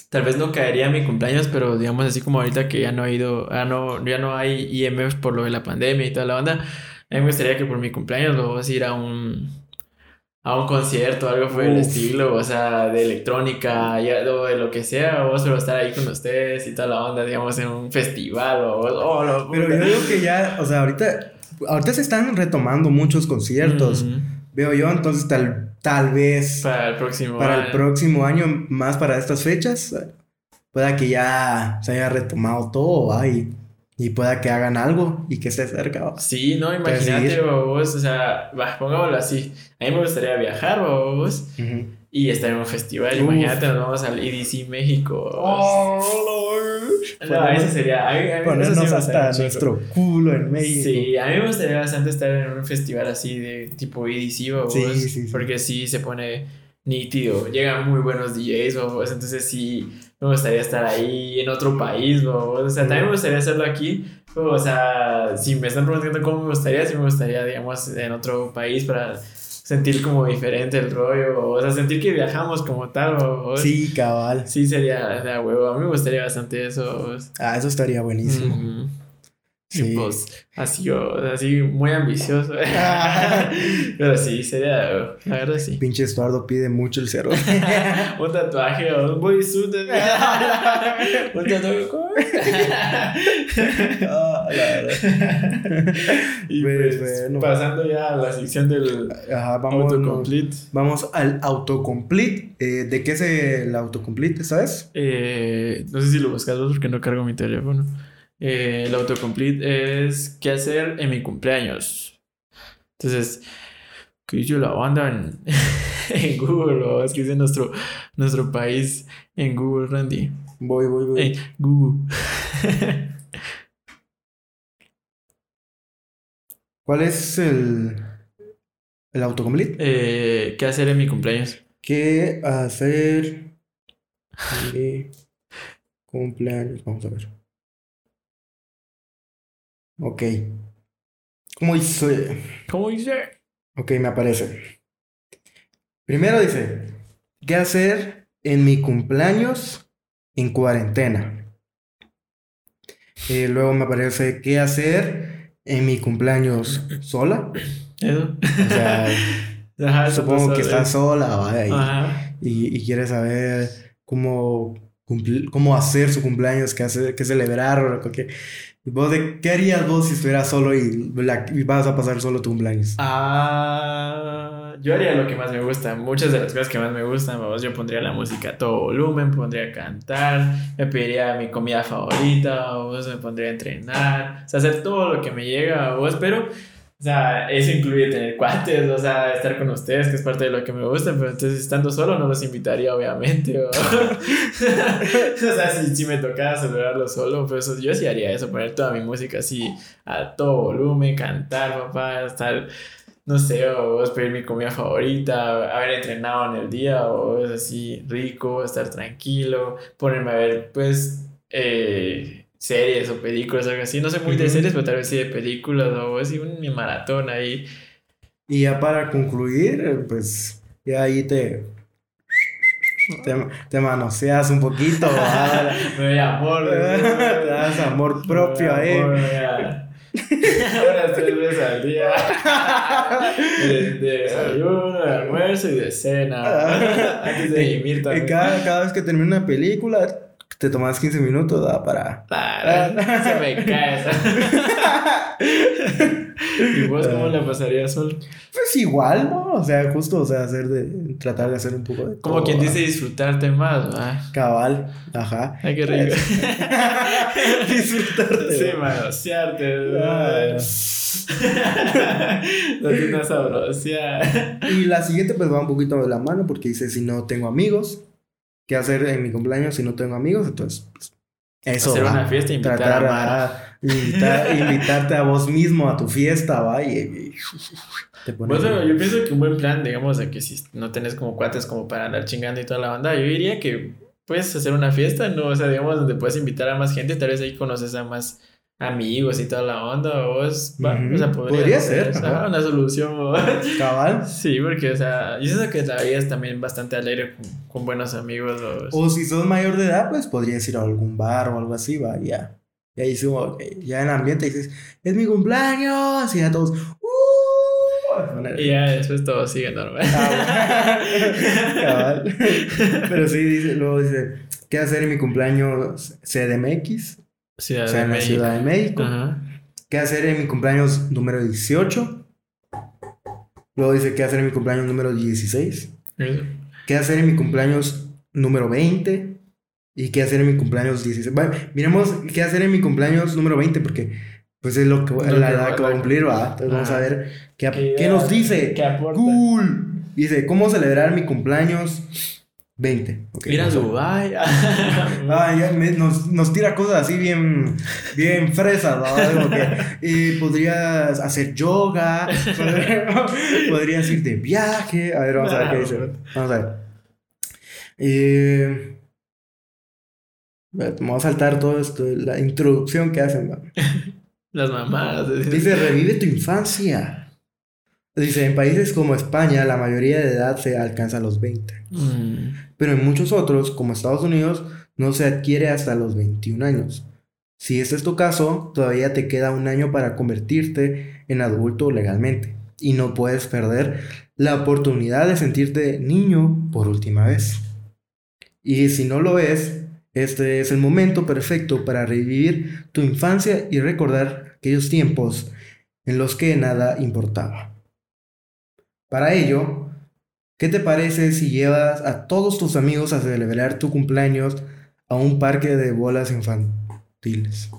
tal vez no caería mi cumpleaños, pero digamos así como ahorita que ya no ha ido, ah, no, ya no hay IMF por lo de la pandemia y toda la onda, a mí me gustaría que por mi cumpleaños lo vamos a ir a un, a un concierto, algo por el Uf. estilo, o sea, de electrónica, ya, o de lo que sea, o solo estar ahí con ustedes y toda la onda, digamos, en un festival, o, o lo- Pero yo digo que ya, o sea, ahorita, ahorita se están retomando muchos conciertos, veo yo, entonces tal, tal vez Para el próximo para el año. próximo año, más para estas fechas, pueda que ya se haya retomado todo, ¿va? Y, pueda que hagan algo y que esté cerca, ¿va? Sí, no, imagínate, vos, o sea, va, pongámoslo así. A mí me gustaría viajar, vos, Ujú. y estar en un festival. Uf. Imagínate, nos vamos al EDC México. Oh, no, Ponemos- eso sería. A mí, a mí eso sí Ponernos gustaría hasta nuestro culo en México. Sí, a mí me gustaría bastante estar en un festival así de tipo EDC, vos, Sí, sí, sí. porque sí se pone nítido. Llegan muy buenos DJs, vos, entonces sí me gustaría estar ahí en otro país, vos. O sea, también me gustaría hacerlo aquí. O sea, si me están preguntando cómo me gustaría, sí me gustaría, digamos, en otro país para sentir como diferente el rollo, o sea, sentir que viajamos como tal, vos. Sí, cabal. Sí, sería de a huevo. A mí me gustaría bastante eso. Ah, eso estaría buenísimo. Sí. Pues así, así muy ambicioso. (laughs) Pero sí, sería, la verdad sí. Pinche Estuardo pide mucho el cerro. (laughs) un tatuaje o un bodysuit. (laughs) un tatuaje. ah, la verdad. y pues, pues pasando ya a la sección del vamos, autocomplete. Vamos al autocomplete. Eh, ¿De qué es el autocomplete, sabes? Eh, no sé si lo buscas vos porque no cargo mi teléfono. Eh, el autocomplete es qué hacer en mi cumpleaños. Entonces, ¿qué hizo la banda (laughs) en, Google? ¿O es que dice nuestro, nuestro país en Google, Randy? Voy, voy, voy. En Google. (laughs) ¿Cuál es el, el autocomplete? Eh, ¿Qué hacer en mi cumpleaños? ¿Qué hacer en mi cumpleaños? Vamos a ver. Ok. ¿Cómo dice? ¿Cómo dice? Ok, me aparece. Primero dice, ¿qué hacer en mi cumpleaños en cuarentena? Y luego me aparece, ¿qué hacer en mi cumpleaños sola? Eso. O sea, (laughs) supongo que estás sola. Y, y, quieres saber cómo, cómo hacer su cumpleaños, qué, hacer, qué celebrar o qué. ¿Vos de qué harías vos si estuvieras solo y, vas a pasar solo tu cumpleaños? Ah, yo haría lo que más me gusta. Muchas de las cosas que más me gustan, vos, yo pondría la música a todo volumen, pondría a cantar, me pediría mi comida favorita, vos me pondría a entrenar, o sea, hacer todo lo que me llega, vos, pero o sea, eso incluye tener cuates, o sea, estar con ustedes, que es parte de lo que me gusta, pero entonces estando solo no los invitaría, obviamente. O, (laughs) sea, si, si me tocara celebrarlo solo, pues yo sí haría eso, poner toda mi música así a todo volumen, cantar, papá, estar, no sé, o pedir mi comida favorita, haber entrenado en el día, o es así rico, estar tranquilo, ponerme a ver, pues, eh series o películas, algo así. No sé muy de series, pero tal vez sí de películas o así, un mi maratón ahí. Y ya para concluir, pues ya ahí te, te, manoseas un poquito. (laughs) Me doy amor. (laughs) te das amor propio ahí. Ahora tres veces al día. (laughs) De, desayuno, de almuerzo y de cena. Antes de dormir también. Cada, cada vez que termina una película, te tomas 15 minutos da para. (laughs) se me cae. (laughs) ¿Y vos cómo la pasarías sol? Pues igual, ¿no? O sea, justo, o sea, hacer de. tratar de hacer un poco de. Como quien dice disfrutarte más, Cabal, ajá. Ay, qué rico. (laughs) disfrutarte. Sí, manosearte. una sabrosia. Y la siguiente, pues va un poquito de la mano porque dice: si no tengo amigos qué hacer en mi cumpleaños si no tengo amigos, entonces pues, eso. Hacer una fiesta, invitar tratar a, (laughs) invitarte a vos mismo a tu fiesta, va, y, te pones yo pienso que un buen plan, digamos, de que si no tenés como cuates como para andar chingando y toda la banda, yo diría que puedes hacer una fiesta, ¿no? O sea, digamos, donde puedes invitar a más gente, tal vez ahí conoces a más amigos y toda la onda, o, es, o sea, podría, ser una solución. (laughs) Cabal. Sí, porque, o sea, yo sé que la vida es también bastante alegre con, buenos amigos. O, si sos mayor de edad, pues podrías ir a algún bar o algo así, va, ya. Y ahí subo, ya en ambiente dices, es mi cumpleaños, y ya todos, ¡Uh! Y ya después todo sigue normal. (laughs) Cabal. (laughs) Pero sí, dice, luego dice, ¿qué hacer en mi cumpleaños CDMX? Ciudad o sea, en la Ciudad de México. ¿Qué hacer en mi cumpleaños número 18? Luego dice, ¿qué hacer en mi cumpleaños número 16? ¿Qué hacer en mi cumpleaños número 20? ¿Y qué hacer en mi cumpleaños 16? Bueno, miremos qué hacer en mi cumpleaños número 20, porque pues es lo que, la edad que va a cumplir, ¿va? Entonces vamos a ver qué, ¿qué, nos dice. ¿Qué aporta? Cool. Dice, ¿cómo celebrar mi cumpleaños 20. Okay, Ir a Dubai. (laughs) ah, ya nos, nos, tira cosas así bien, bien fresas, ¿no? que, podrías hacer yoga, (laughs) podrías ir de viaje. A ver, vamos a ver qué dice. Vamos a ver. Eh, vamos a saltar todo esto, la introducción que hacen. (laughs) Las mamás. Dice, revive tu infancia. Dice, en países como España la mayoría de edad se alcanza a los 20. Mm. Pero en muchos otros, como Estados Unidos, no se adquiere hasta los 21 años. Si este es tu caso, todavía te queda un año para convertirte en adulto legalmente y no puedes perder la oportunidad de sentirte niño por última vez. Y si no lo es, este es el momento perfecto para revivir tu infancia y recordar aquellos tiempos en los que nada importaba. Para ello, ¿qué te parece si llevas a todos tus amigos a celebrar tu cumpleaños a un parque de bolas infantiles?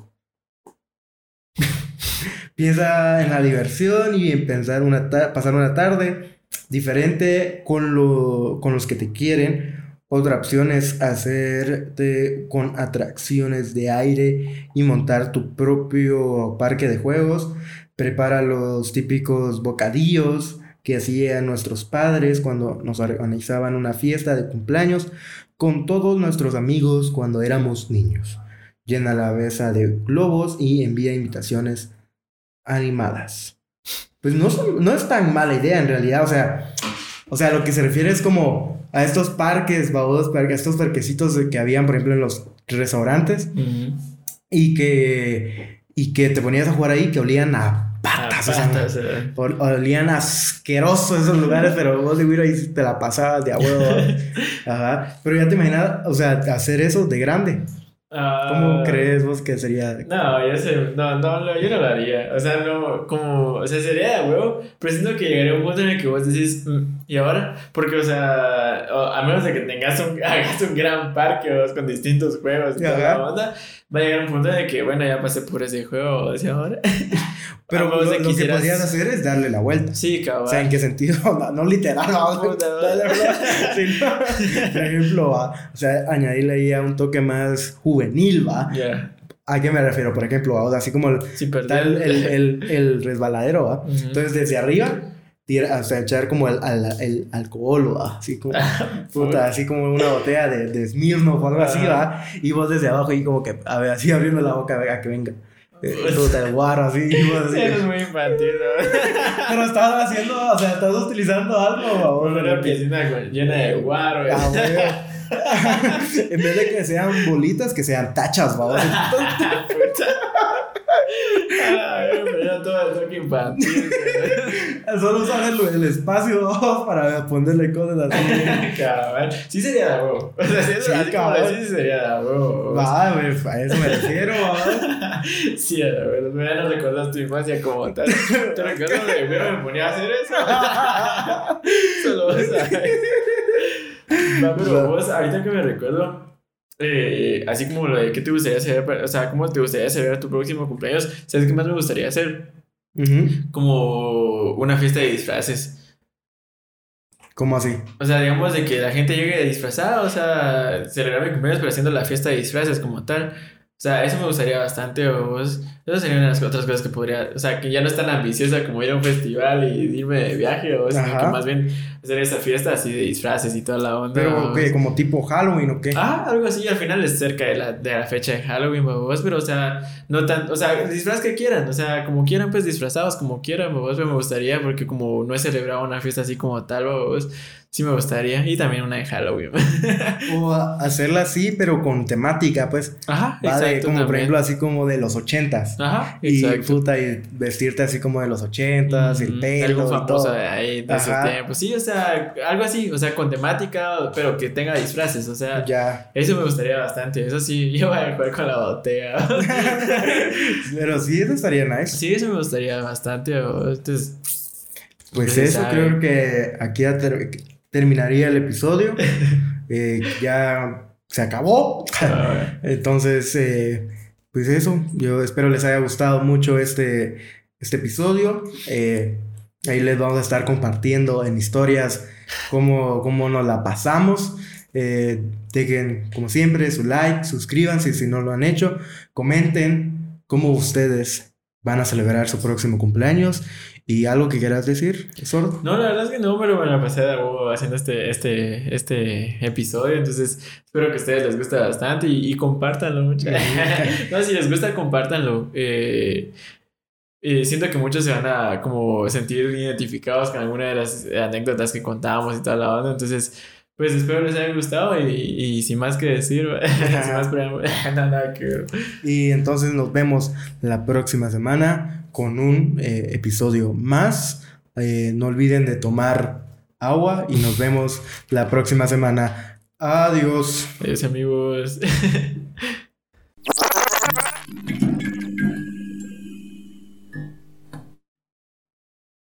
(laughs) Piensa en la diversión y en pensar una pasar una tarde diferente con, con los que te quieren. Otra opción es hacerte con atracciones de aire y montar tu propio parque de juegos. Prepara los típicos bocadillos que hacían nuestros padres cuando nos organizaban una fiesta de cumpleaños con todos nuestros amigos cuando éramos niños. Llena la mesa de globos y envía invitaciones animadas. Pues no, no es tan mala idea en realidad, o sea, o sea, lo que se refiere es como a estos parques, babos, a estos parquecitos que habían, por ejemplo, en los restaurantes y que y que te ponías a jugar ahí que olían a patas, o sea, eh. olían asquerosos esos lugares, pero vos de ahí te la pasabas de a huevo. (laughs) Ajá. Pero ya te imaginas, o sea, hacer eso de grande. ¿Cómo ah. crees vos que sería? No, yo sé, no, no, yo no lo haría. O sea, no, como, o sea, sería de huevo, pero siento que llegaría un punto en el que vos decís, mm, ¿y ahora? Porque, o sea, a menos de que tengas un, (laughs) hagas un gran parque vos, con distintos juegos y toda la onda, va a llegar un punto el que, bueno, ya pasé por ese juego, o sea, ahora. (laughs) Pero lo, lo que podrías hacer es darle la vuelta. Sí, cabrón. O sea, ¿en qué sentido? (laughs) No, literal, no. por ejemplo, o sea, añadirle ahí a un toque más juvenil, ¿va? ¿A qué me refiero? Por ejemplo, o sea, así como el, el, el, el, resbaladero, ¿va? Entonces, desde arriba, tira, o sea, echar como el, el, alcohol, ¿va? Así como, puta, (laughs) así como una botella de, de Smirnoff o algo así, ¿va? Y vos desde abajo y como que, a ver, así abriendo la boca, a que venga. (laughs) Puta, el guaro así. así. Eres muy infantil, ¿no? (laughs) Pero estabas haciendo, o sea, estás utilizando algo, Una piscina llena de guaro. Ah, en vez de que sean bolitas, que sean tachas, vamos. Ya todo (laughs) el toque infantil. Solo usar el, espacio (laughs) para ponerle cosas así. (laughs) cabrón. Sí sería de huevo. O sea, sí, sí, sí sería de huevo. Va, a eso me refiero, Sí, a ver, me van a recordar tu infancia como tal. ¿Te recuerdas de que me ponía a hacer eso? Solo vas a ver. No, pero vos, ahorita que me recuerdo, eh, así como lo de qué te gustaría hacer, o sea, cómo te gustaría celebrar tu próximo cumpleaños, ¿sabes qué más me gustaría hacer? Como una fiesta de disfraces. ¿Cómo así? O sea, digamos de que la gente llegue disfrazada, o sea, celebrar mi cumpleaños pero haciendo la fiesta de disfraces como tal. O sea, eso me gustaría bastante, o vos. Eso sería una de las otras cosas que podría. O sea, que ya no es tan ambiciosa como ir a un festival y irme de viaje, o sea, que más bien hacer esa fiesta así de disfraces y toda la onda. Pero, ¿qué? ¿Como tipo Halloween o qué? Ah, algo así. Al final es cerca de la, de la fecha de Halloween, vos, pero, o sea, no tan. O sea, disfraz que quieran. O sea, como quieran, pues disfrazados como quieran, vos, me gustaría, porque como no he celebrado una fiesta así como tal, vos Sí me gustaría. Y también una de Halloween. (laughs) o hacerla así, pero con temática, pues. Ajá, exacto. como por ejemplo, así como de los ochentas. Ajá, exacto. Y puta, y vestirte así como de los ochentas, el pelo. Algo famoso de ahí, de esos tiempos. Sí, o sea, algo así, o sea, con temática, pero que tenga disfraces, o sea. Ya. Eso me gustaría bastante. Eso sí, (laughs) yo voy a jugar con la botella. (laughs) pero sí, eso estaría nice. Sí, eso me gustaría bastante. Entonces. Pues eso creo que aquí terminaría el episodio. (laughs) Eh, ya se acabó. Entonces, eh, pues eso, yo espero les haya gustado mucho este, este episodio. Eh, ahí les vamos a estar compartiendo en historias cómo, cómo nos la pasamos. dejen, como siempre, su like, suscríbanse si no lo han hecho, comenten cómo ustedes van a celebrar su próximo cumpleaños ¿Y algo que quieras decir, Sordo? No, la verdad es que no, pero me la pasé de haciendo este, este, este episodio. Entonces, espero que a ustedes les guste bastante y, y compártanlo (laughs) no, si les gusta, compártanlo. Eh, eh, siento que muchos se van a como sentir identificados con alguna de las anécdotas que contábamos y toda la onda. Entonces, pues espero les haya gustado y, y sin más que decir, (laughs) sin más (laughs) nada que ver. Y entonces nos vemos la próxima semana con un eh, episodio más. Eh, no olviden de tomar agua y nos vemos la próxima semana. Adiós. Adiós amigos. (laughs)